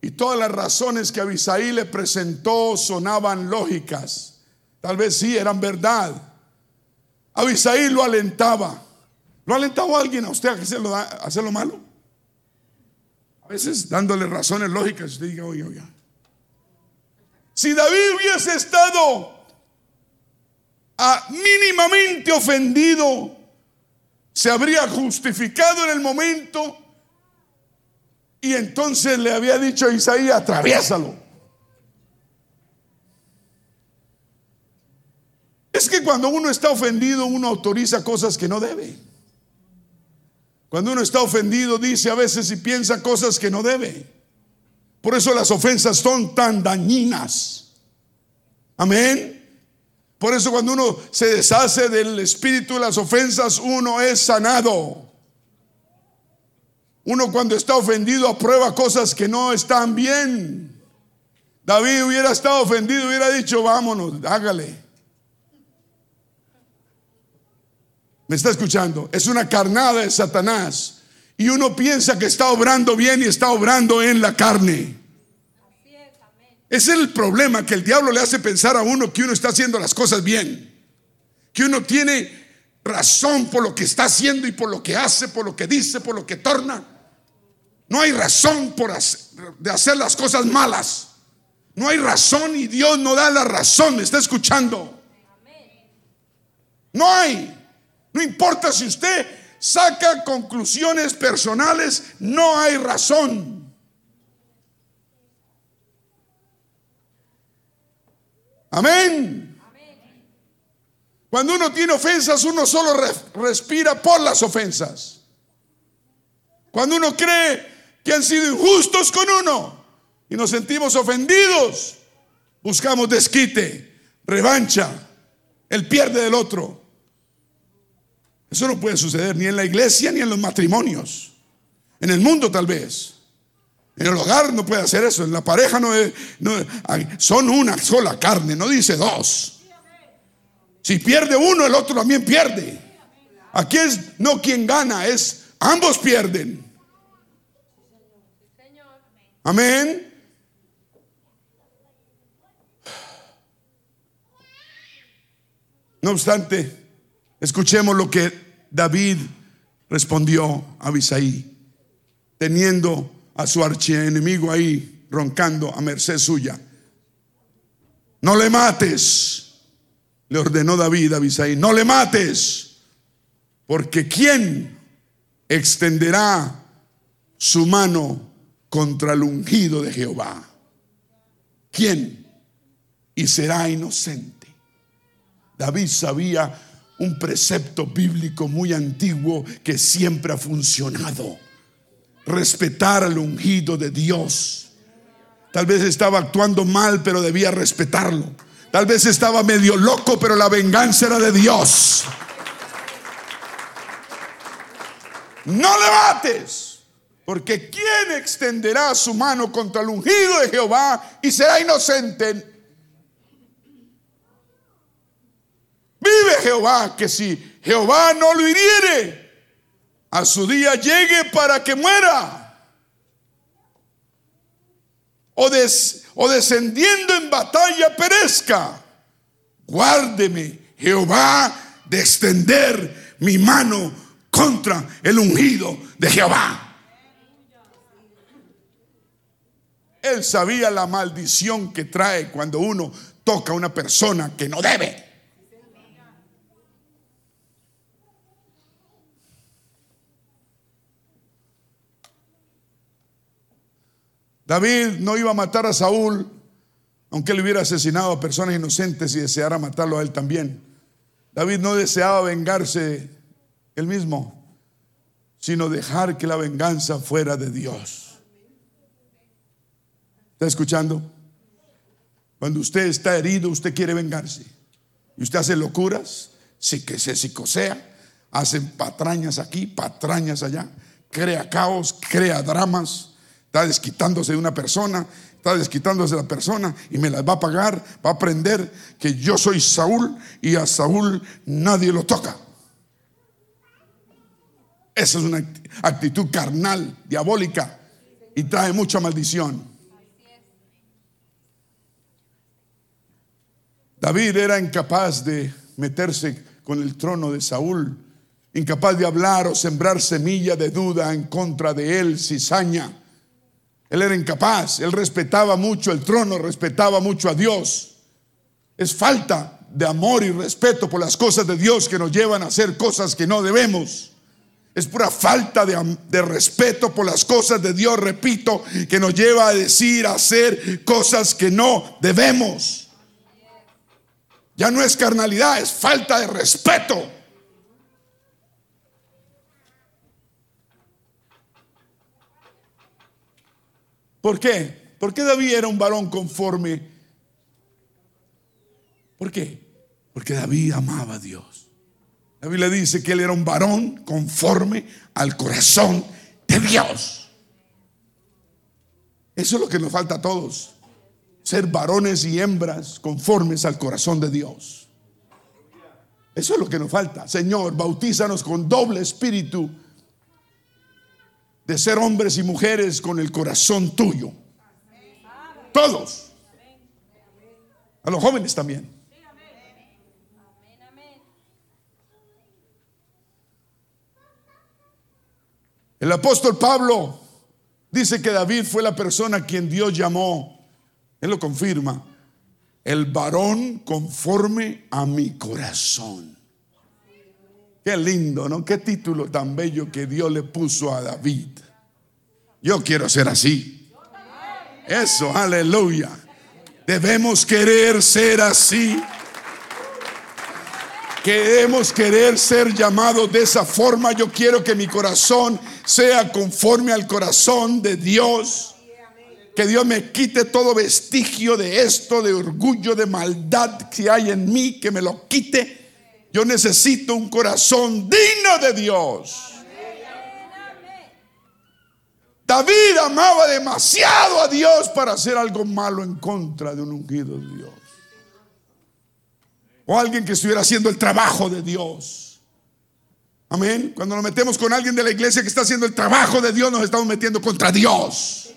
Y todas las razones que Abisaí le presentó sonaban lógicas. Tal vez sí, eran verdad. Abisaí lo alentaba. ¿Lo ha alentado alguien a usted a hacer lo, malo? A veces dándole razones lógicas, usted diga, oye, oye. Si David hubiese estado a mínimamente ofendido, se habría justificado en el momento y entonces le había dicho a Isaías, atraviésalo. Es que cuando uno está ofendido, uno autoriza cosas que no debe. Cuando uno está ofendido, dice a veces y piensa cosas que no debe. Por eso las ofensas son tan dañinas. Amén. Por eso cuando uno se deshace del espíritu de las ofensas, uno es sanado. Uno cuando está ofendido aprueba cosas que no están bien. David hubiera estado ofendido, hubiera dicho, vámonos, hágale. ¿Me está escuchando? Es una carnada de Satanás. Y uno piensa que está obrando bien y está obrando en la carne. Ese es el problema que el diablo le hace pensar a uno que uno está haciendo las cosas bien. Que uno tiene razón por lo que está haciendo y por lo que hace, por lo que dice, por lo que torna. No hay razón por de hacer las cosas malas. No hay razón y Dios no da la razón. ¿Me está escuchando? No hay. No importa si usted saca conclusiones personales, no hay razón. Amén. Cuando uno tiene ofensas, uno solo respira por las ofensas. Cuando uno cree que han sido injustos con uno y nos sentimos ofendidos, buscamos desquite, revancha, el pierde del otro. Eso no puede suceder ni en la iglesia ni en los matrimonios. En el mundo tal vez. En el hogar no puede hacer eso. En la pareja no, es, son una sola carne, no dice dos. Si pierde uno, el otro también pierde. Aquí es no quien gana, es ambos pierden. Amén. No obstante, Escuchemos lo que David respondió a Abisaí, teniendo a su archienemigo ahí roncando a merced suya. No le mates, le ordenó David a Abisaí, no le mates, porque ¿quién extenderá su mano contra el ungido de Jehová? ¿Quién? Y será inocente. David sabía un precepto bíblico muy antiguo que siempre ha funcionado. Respetar al ungido de Dios. Tal vez estaba actuando mal, pero debía respetarlo. Tal vez estaba medio loco, pero la venganza era de Dios. No le mates, porque ¿quién extenderá su mano contra el ungido de Jehová y será inocente? Vive Jehová, que si Jehová no lo hiriere, a su día llegue para que muera. O, o descendiendo en batalla perezca. Guárdeme, Jehová, de extender mi mano contra el ungido de Jehová. Él sabía la maldición que trae cuando uno toca a una persona que no debe. David no iba a matar a Saúl, aunque él hubiera asesinado a personas inocentes y deseara matarlo a él también. David no deseaba vengarse él mismo, sino dejar que la venganza fuera de Dios. ¿Está escuchando? Cuando usted está herido, usted quiere vengarse. Y usted hace locuras, sí que se psicosea, hacen patrañas aquí, patrañas allá, crea caos, crea dramas, está desquitándose de una persona, está desquitándose de la persona y me las va a pagar, va a aprender que yo soy Saúl y a Saúl nadie lo toca. Esa es una actitud carnal, diabólica y trae mucha maldición. David era incapaz de meterse con el trono de Saúl, incapaz de hablar o sembrar semilla de duda en contra de él, cizaña. Él era incapaz, él respetaba mucho el trono, respetaba mucho a Dios. Es falta de amor y respeto por las cosas de Dios que nos llevan a hacer cosas que no debemos. Es pura falta de, de, respeto por las cosas de Dios, repito, que nos lleva a decir, a hacer cosas que no debemos. Ya no es carnalidad, es falta de respeto. ¿Por qué? ¿Por qué David era un varón conforme? ¿Por qué? Porque David amaba a Dios. La Biblia dice que él era un varón conforme al corazón de Dios. Eso es lo que nos falta a todos. Ser varones y hembras conformes al corazón de Dios. Eso es lo que nos falta. Señor, bautízanos con doble espíritu de ser hombres y mujeres con el corazón tuyo. Todos. A los jóvenes también. El apóstol Pablo dice que David fue la persona a quien Dios llamó, él lo confirma, el varón conforme a mi corazón. Qué lindo, ¿no? Qué título tan bello que Dios le puso a David. Yo quiero ser así. Eso, aleluya. Debemos querer ser así. Queremos querer ser llamados de esa forma. Yo quiero que mi corazón sea conforme al corazón de Dios. Que Dios me quite todo vestigio de esto, de orgullo, de maldad que hay en mí, que me lo quite yo necesito un corazón digno de Dios. David amaba demasiado a Dios para hacer algo malo en contra de un ungido de Dios. O alguien que estuviera haciendo el trabajo de Dios. Amén. Cuando nos metemos con alguien de la iglesia que está haciendo el trabajo de Dios, nos estamos metiendo contra Dios.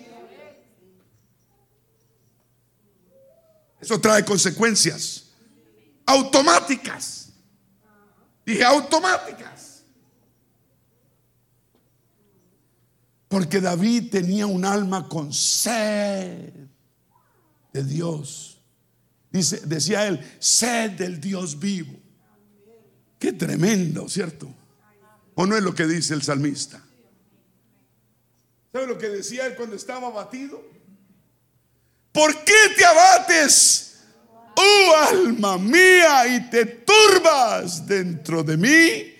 Eso trae consecuencias automáticas. Dije automáticas. Porque David tenía un alma con sed de Dios. Dice, decía él, sed del Dios vivo. Qué tremendo, ¿cierto? ¿O no es lo que dice el salmista? ¿Sabe lo que decía él cuando estaba abatido? ¿Por qué te abates? Oh alma mía, y te turbas dentro de mí.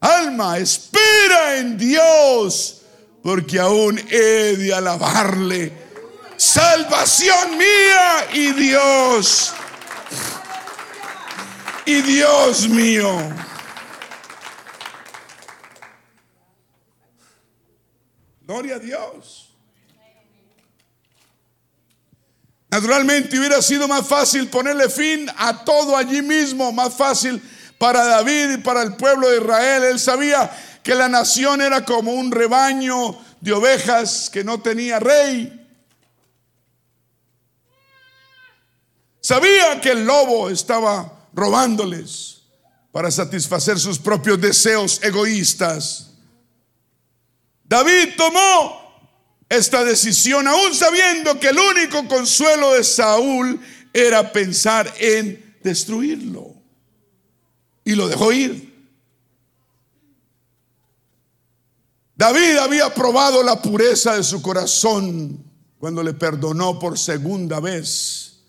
Alma, espera en Dios, porque aún he de alabarle. Salvación mía y Dios. Y Dios mío. Gloria a Dios. Naturalmente hubiera sido más fácil ponerle fin a todo allí mismo, más fácil para David y para el pueblo de Israel. Él sabía que la nación era como un rebaño de ovejas que no tenía rey. Sabía que el lobo estaba robándoles para satisfacer sus propios deseos egoístas. David tomó esta decisión, aún sabiendo que el único consuelo de Saúl era pensar en destruirlo. Y lo dejó ir. David había probado la pureza de su corazón cuando le perdonó por segunda vez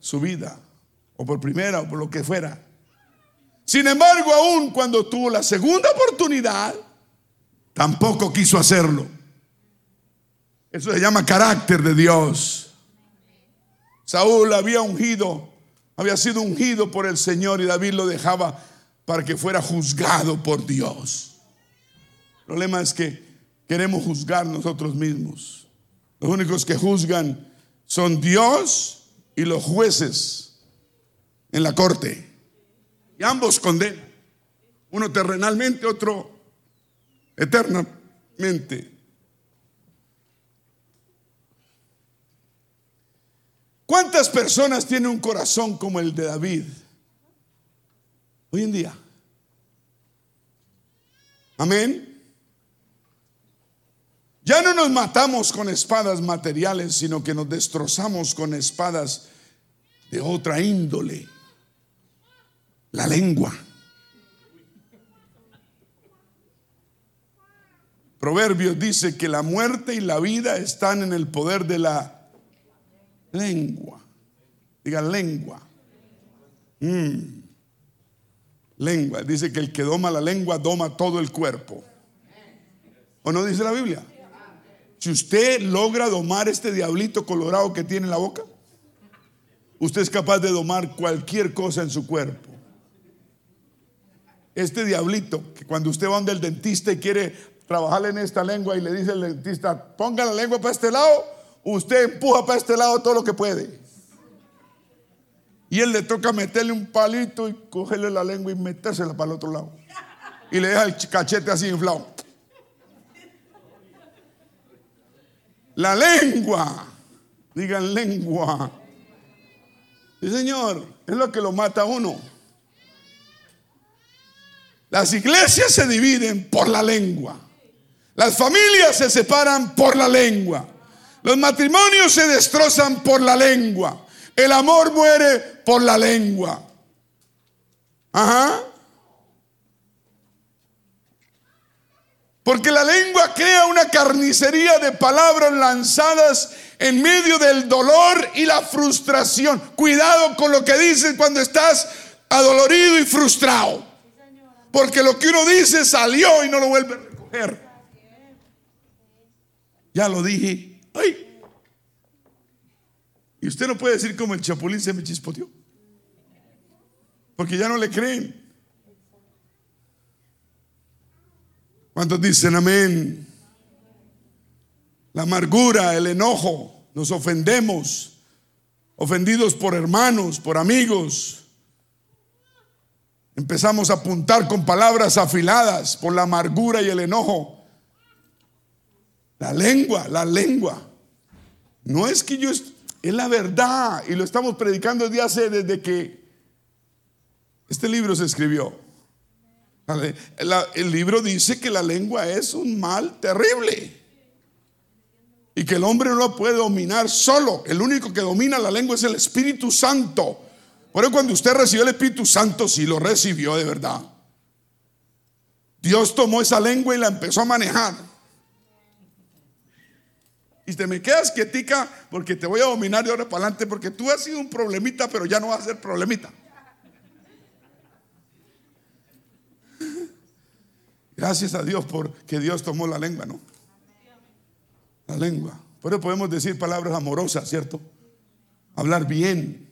su vida, o por primera, o por lo que fuera. Sin embargo, aún cuando tuvo la segunda oportunidad, tampoco quiso hacerlo. Eso se llama carácter de Dios. Saúl había ungido, había sido ungido por el Señor y David lo dejaba para que fuera juzgado por Dios. El problema es que queremos juzgar nosotros mismos. Los únicos que juzgan son Dios y los jueces en la corte. Y ambos condenan. Uno terrenalmente, otro eternamente. ¿Cuántas personas tienen un corazón como el de David? Hoy en día. Amén. Ya no nos matamos con espadas materiales, sino que nos destrozamos con espadas de otra índole. La lengua. Proverbios dice que la muerte y la vida están en el poder de la lengua. Diga lengua. Mm. Lengua. Dice que el que doma la lengua doma todo el cuerpo. ¿O no dice la Biblia? Si usted logra domar este diablito colorado que tiene en la boca, usted es capaz de domar cualquier cosa en su cuerpo. Este diablito, que cuando usted va donde el dentista y quiere trabajarle en esta lengua y le dice el dentista, ponga la lengua para este lado, usted empuja para este lado todo lo que puede. Y él le toca meterle un palito y cogerle la lengua y metérsela para el otro lado. Y le deja el cachete así inflado. La lengua. Digan lengua. Sí, Señor, es lo que lo mata a uno. Las iglesias se dividen por la lengua. Las familias se separan por la lengua. Los matrimonios se destrozan por la lengua. El amor muere por la lengua. Ajá. Porque la lengua crea una carnicería de palabras lanzadas en medio del dolor y la frustración. Cuidado con lo que dices cuando estás adolorido y frustrado. Porque lo que uno dice salió y no lo vuelve a recoger. Ya lo dije. Ay. Y usted no puede decir como el chapulín se me chispoteó. Porque ya no le creen. ¿Cuántos dicen amén? La amargura, el enojo, nos ofendemos, ofendidos por hermanos, por amigos. Empezamos a apuntar con palabras afiladas por la amargura y el enojo. La lengua, la lengua. No es que yo, es la verdad y lo estamos predicando desde hace, desde que este libro se escribió. el libro dice que la lengua es un mal terrible y que el hombre no lo puede dominar solo. El único que domina la lengua es el Espíritu Santo. Por eso cuando usted recibió el Espíritu Santo, sí lo recibió de verdad. Dios tomó esa lengua y la empezó a manejar. Y te me quedas quietica porque te voy a dominar de ahora para adelante porque tú has sido un problemita, pero ya no vas a ser problemita. Gracias a Dios porque Dios tomó la lengua, ¿no? La lengua. Por eso podemos decir palabras amorosas, ¿cierto? Hablar bien.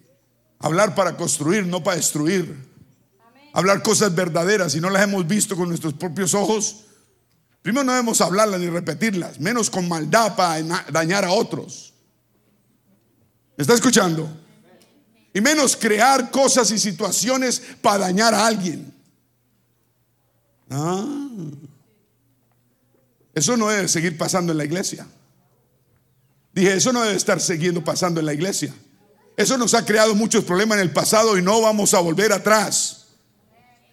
Hablar para construir, no para destruir. Hablar cosas verdaderas. Si no las hemos visto con nuestros propios ojos, Primero no debemos hablarlas ni repetirlas, menos con maldad para dañar a otros. ¿Me está escuchando? Y menos crear cosas y situaciones para dañar a alguien. Ah. Eso no debe seguir pasando en la iglesia. Dije, eso no debe estar siguiendo pasando en la iglesia. Eso nos ha creado muchos problemas en el pasado y no vamos a volver atrás.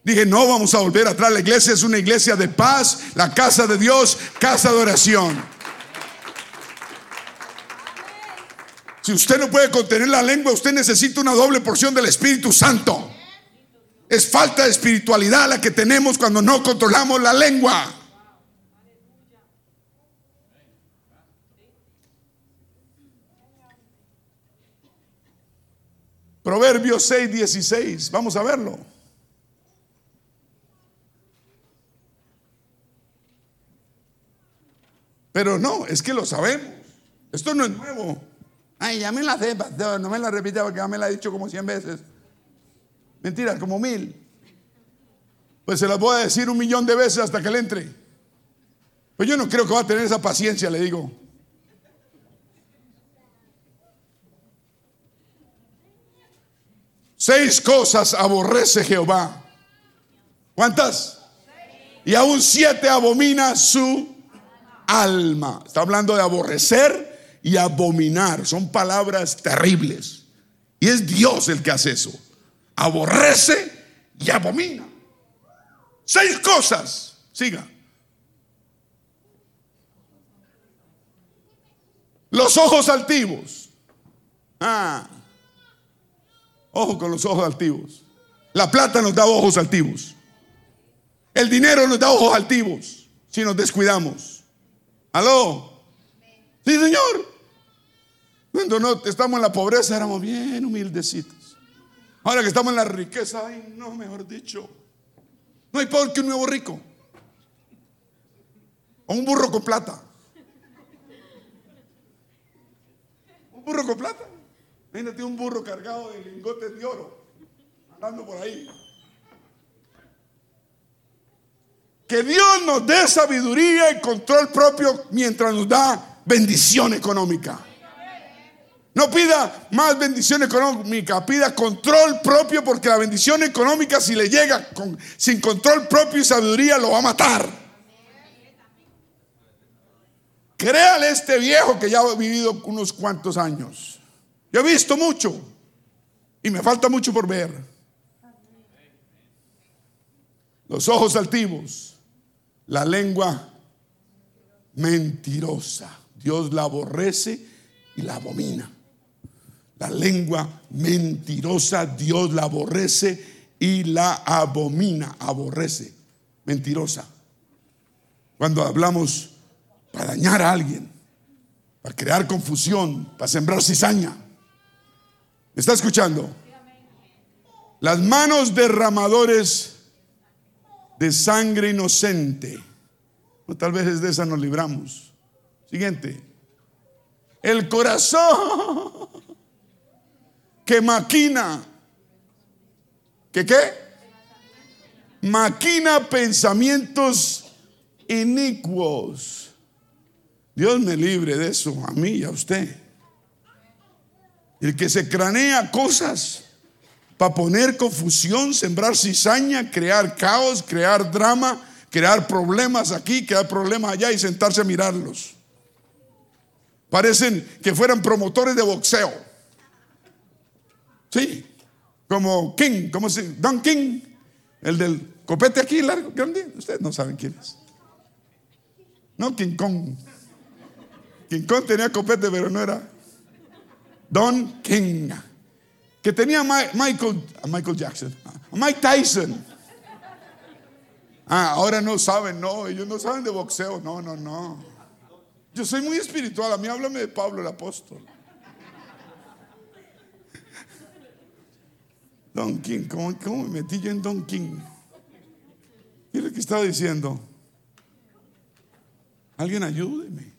Dije, no vamos a volver atrás. La iglesia es una iglesia de paz, la casa de Dios, casa de oración. Si usted no puede contener la lengua, usted necesita una doble porción del Espíritu Santo. Es falta de espiritualidad la que tenemos cuando no controlamos la lengua. Proverbios 6, 16. Vamos a verlo. Pero no, es que lo sabemos. Esto no es nuevo. Ay, ya me la sé, No me la repita porque ya me la he dicho como cien veces. Mentira, como mil. Pues se las voy a decir un millón de veces hasta que le entre. Pues yo no creo que va a tener esa paciencia, le digo. Seis cosas aborrece Jehová. ¿Cuántas? Y aún siete abomina su alma. Está hablando de aborrecer y abominar. Son palabras terribles. Y es Dios el que hace eso. Aborrece y abomina. Seis cosas. Siga. Los ojos altivos. Ah. Ojo con los ojos altivos. La plata nos da ojos altivos. El dinero nos da ojos altivos si nos descuidamos. ¿Aló? Sí, Señor. Cuando no estamos en la pobreza éramos bien humildecitos. Ahora que estamos en la riqueza, ay, no, mejor dicho. No hay peor que un nuevo rico. O un burro con plata. Un burro con plata. Imagínate un burro cargado de lingotes de oro, andando por ahí. Que Dios nos dé sabiduría y control propio mientras nos da bendición económica. No pida más bendición económica, pida control propio porque la bendición económica si le llega sin control propio y sabiduría lo va a matar. Créale este viejo que ya ha vivido unos cuantos años. Yo he visto mucho y me falta mucho por ver. Los ojos altivos, la lengua mentirosa. Dios la aborrece y la abomina. La lengua mentirosa, Dios la aborrece y la abomina, aborrece, mentirosa. Cuando hablamos para dañar a alguien, para crear confusión, para sembrar cizaña, ¿Me está escuchando? Las manos derramadores de sangre inocente. tal vez de esa nos libramos. Siguiente. El corazón que maquina. ¿Que qué? Maquina pensamientos inicuos. Dios me libre de eso, a mí y a usted. El que se cranea cosas para poner confusión, sembrar cizaña, crear caos, crear drama, crear problemas aquí, crear problemas allá y sentarse a mirarlos. Parecen que fueran promotores de boxeo. Sí, como King, como se, Don King, el del copete aquí largo, grande. Ustedes no saben quién es. No, King Kong. King Kong tenía copete, pero no era. Don King, que tenía Michael, Michael Jackson, Mike Tyson. Ah, ahora no saben, no, ellos no saben de boxeo, no, no, no. Yo soy muy espiritual, a mí háblame de Pablo el apóstol. Don King, ¿cómo, me metí yo en Don King? Mire que estaba diciendo. Alguien ayúdeme.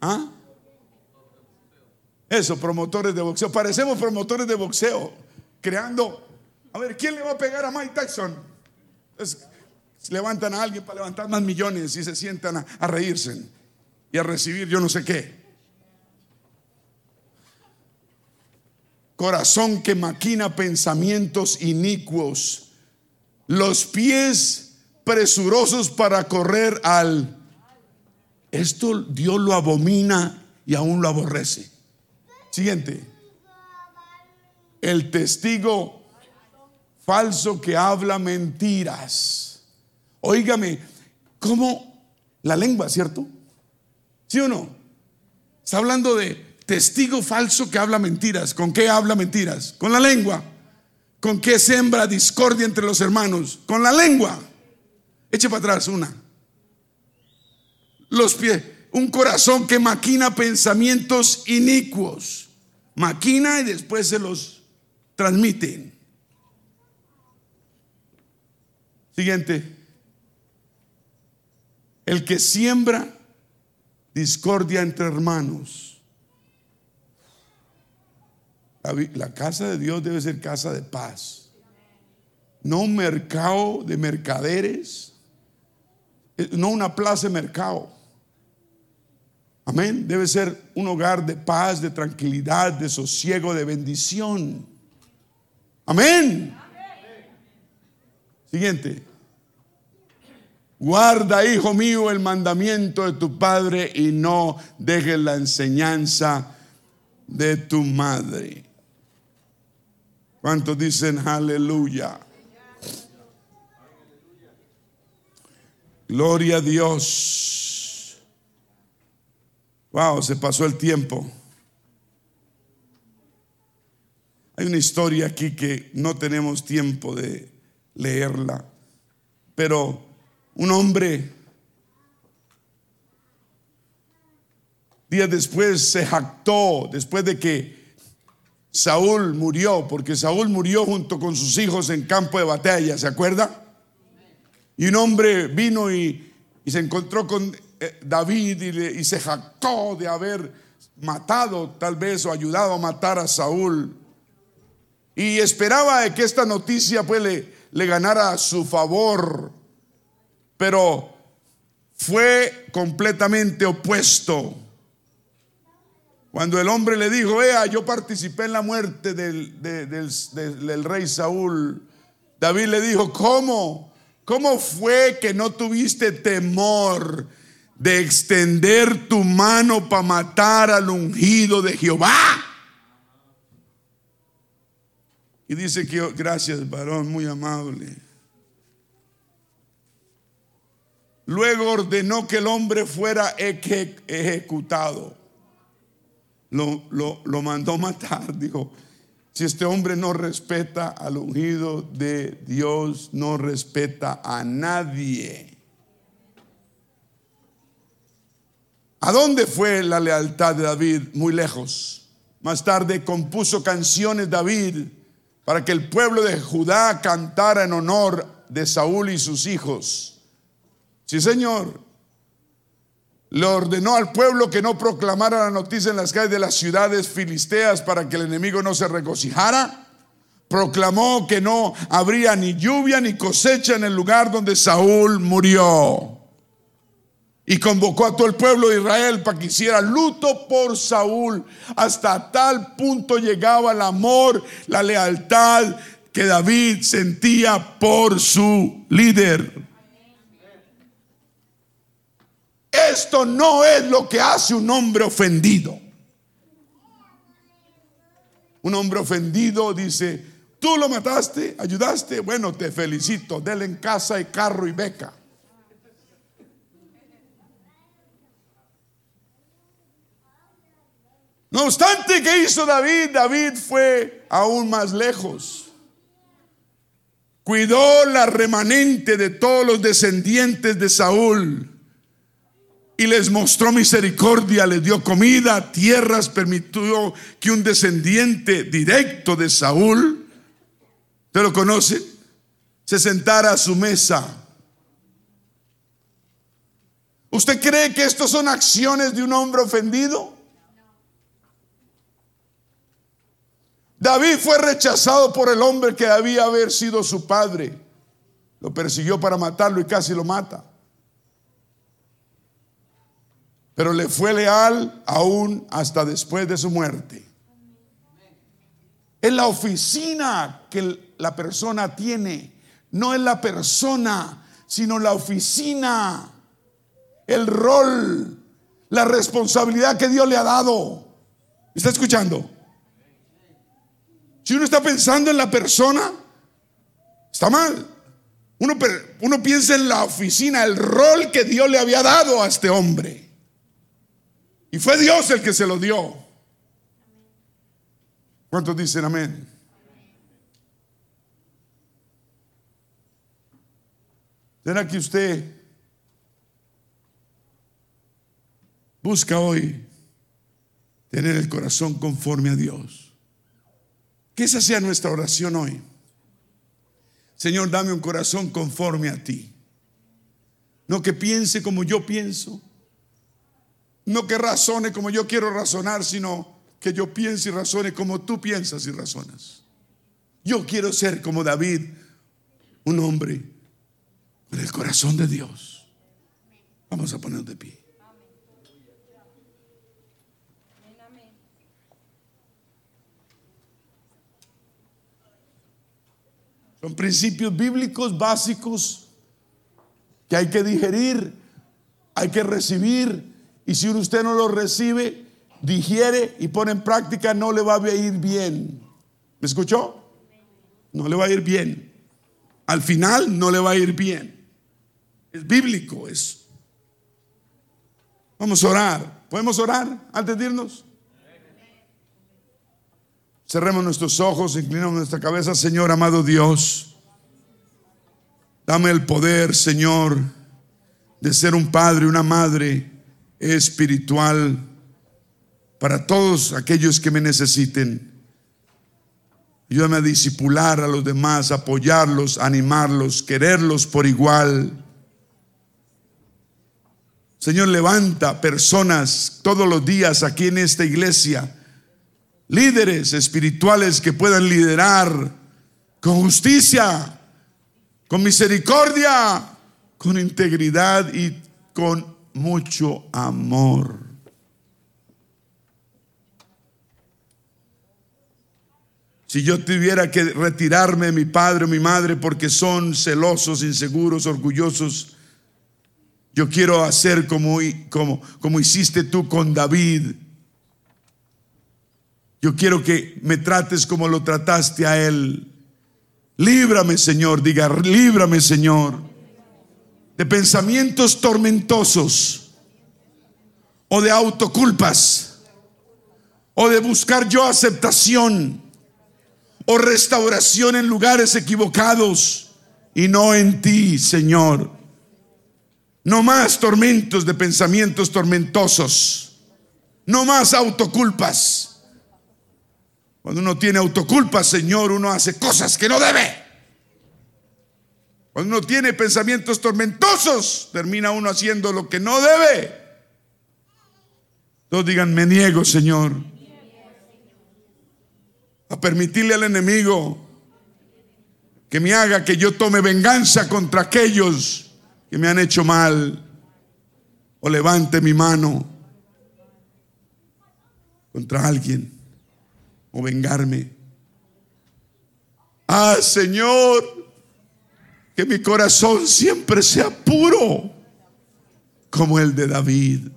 ¿Ah? Eso, promotores de boxeo. Parecemos promotores de boxeo, creando. A ver, ¿quién le va a pegar a Mike Tyson? levantan a alguien para levantar más millones y se sientan a, a reírse y a recibir yo no sé qué. Corazón que maquina pensamientos inicuos. Los pies presurosos para correr al... Esto Dios lo abomina y aún lo aborrece. Siguiente. El testigo falso que habla mentiras. Óigame, ¿cómo la lengua, cierto? ¿Sí o no? Está hablando de testigo falso que habla mentiras. ¿Con qué habla mentiras? Con la lengua. ¿Con qué sembra discordia entre los hermanos? Con la lengua. Eche para atrás una. Los pies un corazón que maquina pensamientos inicuos. Maquina y después se los transmite. Siguiente. El que siembra discordia entre hermanos. La, casa de Dios debe ser casa de paz. no un mercado de mercaderes, eh, no una plaza de mercado. Amén. Debe ser un hogar de paz, de tranquilidad, de sosiego, de bendición. Amén. Siguiente. Guarda, hijo mío, el mandamiento de tu padre y no dejes la enseñanza de tu madre. ¿Cuántos dicen aleluya? Gloria a Dios. Wow, se pasó el tiempo. Hay una historia aquí que no tenemos tiempo de leerla, pero un hombre días después se jactó, después de que Saúl murió, porque Saúl murió junto con sus hijos en campo de batalla, ¿se acuerda? Y un hombre vino y, se encontró con David y, se jactó de haber matado tal vez o ayudado a matar a Saúl. Y esperaba que esta noticia pues le, le ganara su favor, pero fue completamente opuesto. Cuando el hombre le dijo, vea, yo participé en la muerte del, del, rey Saúl, David le dijo, ¿cómo? ¿Cómo fue que no tuviste temor de extender tu mano para matar al ungido de Jehová? Y dice que, gracias varón, muy amable. Luego ordenó que el hombre fuera ejecutado lo, lo, mandó matar. Dijo, si este hombre no respeta al ungido de Dios, no respeta a nadie. ¿A dónde fue la lealtad de David? Muy lejos. Más tarde compuso canciones David para que el pueblo de Judá cantara en honor de Saúl y sus hijos. Sí, Señor le ordenó al pueblo que no proclamara la noticia en las calles de las ciudades filisteas para que el enemigo no se regocijara. Proclamó que no habría ni lluvia ni cosecha en el lugar donde Saúl murió. Y convocó a todo el pueblo de Israel para que hiciera luto por Saúl. Hasta tal punto llegaba el amor, la lealtad que David sentía por su líder. Esto no es lo que hace un hombre ofendido. Un hombre ofendido dice, tú lo mataste, ayudaste, bueno, te felicito, dele en casa y carro y beca. No obstante, ¿qué hizo David? David fue aún más lejos. Cuidó la remanente de todos los descendientes de Saúl y les mostró misericordia, les dio comida, tierras, permitió que un descendiente directo de Saúl, ¿te lo conoce? Se sentara a su mesa. ¿Usted cree que estos son acciones de un hombre ofendido? David fue rechazado por el hombre que debía haber sido su padre. Lo persiguió para matarlo y casi lo mata. pero le fue leal aún hasta después de su muerte. Es la oficina que la persona tiene, no es la persona, sino la oficina, el rol, la responsabilidad que Dios le ha dado. ¿Está escuchando? Si uno está pensando en la persona, está mal. Uno, piensa en la oficina, el rol que Dios le había dado a este hombre. Y fue Dios el que se lo dio. ¿Cuántos dicen amén? ¿Será que usted busca hoy tener el corazón conforme a Dios? Que esa sea nuestra oración hoy. Señor, dame un corazón conforme a ti. No que piense como yo pienso, no que razone como yo quiero razonar, sino que yo piense y razone como tú piensas y razonas. Yo quiero ser como David, un hombre con el corazón de Dios. Vamos a ponernos de pie. Son principios bíblicos básicos que hay que digerir, hay que recibir. Y si usted no lo recibe, digiere y pone en práctica, no le va a ir bien. ¿Me escuchó? No le va a ir bien. Al final no le va a ir bien. Es bíblico eso. Vamos a orar. ¿Podemos orar antes de irnos? Cerremos nuestros ojos, inclinamos nuestra cabeza, Señor amado Dios. Dame el poder, Señor, de ser un padre, una madre espiritual para todos aquellos que me necesiten. Ayúdame a disipular a los demás, apoyarlos, animarlos, quererlos por igual. Señor, levanta personas todos los días aquí en esta iglesia líderes espirituales que puedan liderar con justicia, con misericordia, con integridad y con mucho amor. Si yo tuviera que retirarme mi padre o mi madre porque son celosos, inseguros, orgullosos, yo quiero hacer como, como, como hiciste tú con David yo quiero que me trates como lo trataste a Él. Líbrame, Señor, diga, líbrame, Señor, de pensamientos tormentosos o de autoculpas o de buscar yo aceptación o restauración en lugares equivocados y no en ti, Señor. No más tormentos de pensamientos tormentosos, no más autoculpas cuando uno tiene autoculpa, Señor, uno hace cosas que no debe. Cuando uno tiene pensamientos tormentosos, termina uno haciendo lo que no debe. Todos digan, me niego, Señor, a permitirle al enemigo que me haga que yo tome venganza contra aquellos que me han hecho mal o levante mi mano contra alguien o vengarme. Ah, Señor, que mi corazón siempre sea puro como el de David.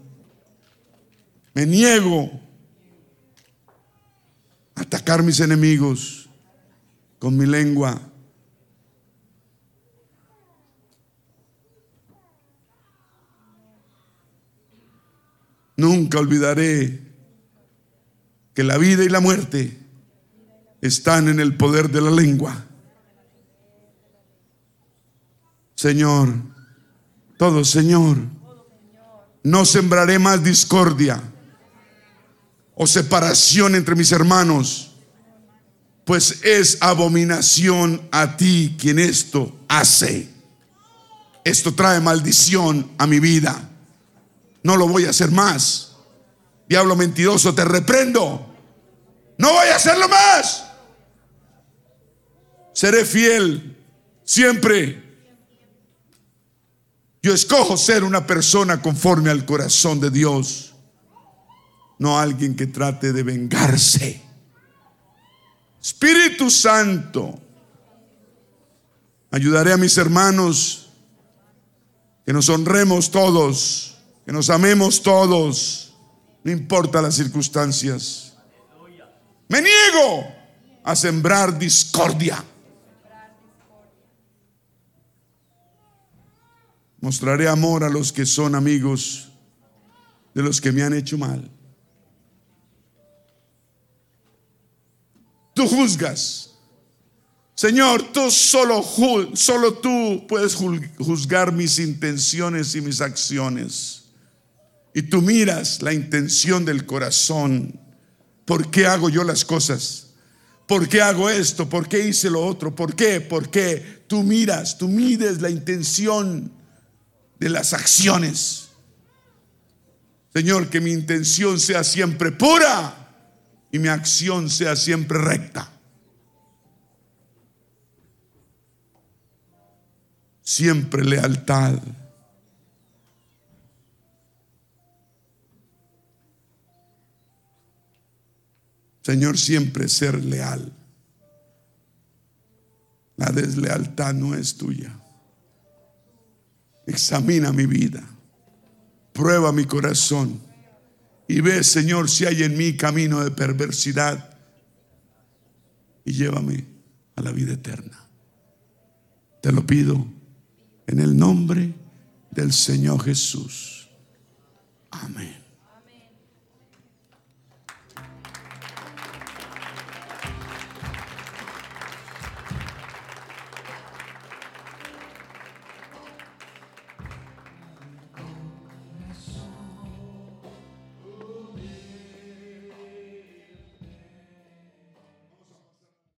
Me niego a atacar mis enemigos con mi lengua. Nunca olvidaré que la vida y la muerte están en el poder de la lengua. Señor, todo Señor, no sembraré más discordia o separación entre mis hermanos, pues es abominación a ti quien esto hace. Esto trae maldición a mi vida. No lo voy a hacer más. Diablo mentiroso, te reprendo. No voy a hacerlo más. Seré fiel siempre. Yo escojo ser una persona conforme al corazón de Dios, no alguien que trate de vengarse. Espíritu Santo, ayudaré a mis hermanos que nos honremos todos, que nos amemos todos no importa las circunstancias. Me niego a sembrar discordia. Mostraré amor a los que son amigos de los que me han hecho mal. Tú juzgas. Señor, tú solo, solo tú puedes juzgar mis intenciones y mis acciones y tú miras la intención del corazón. ¿Por qué hago yo las cosas? ¿Por qué hago esto? ¿Por qué hice lo otro? ¿Por qué? ¿Por qué? Tú miras, tú mides la intención de las acciones. Señor, que mi intención sea siempre pura y mi acción sea siempre recta. siempre lealtad. Señor, siempre ser leal. La deslealtad no es tuya. Examina mi vida. Prueba mi corazón. Y ve, Señor, si hay en mí camino de perversidad. Y llévame a la vida eterna. Te lo pido en el nombre del Señor Jesús. Amén.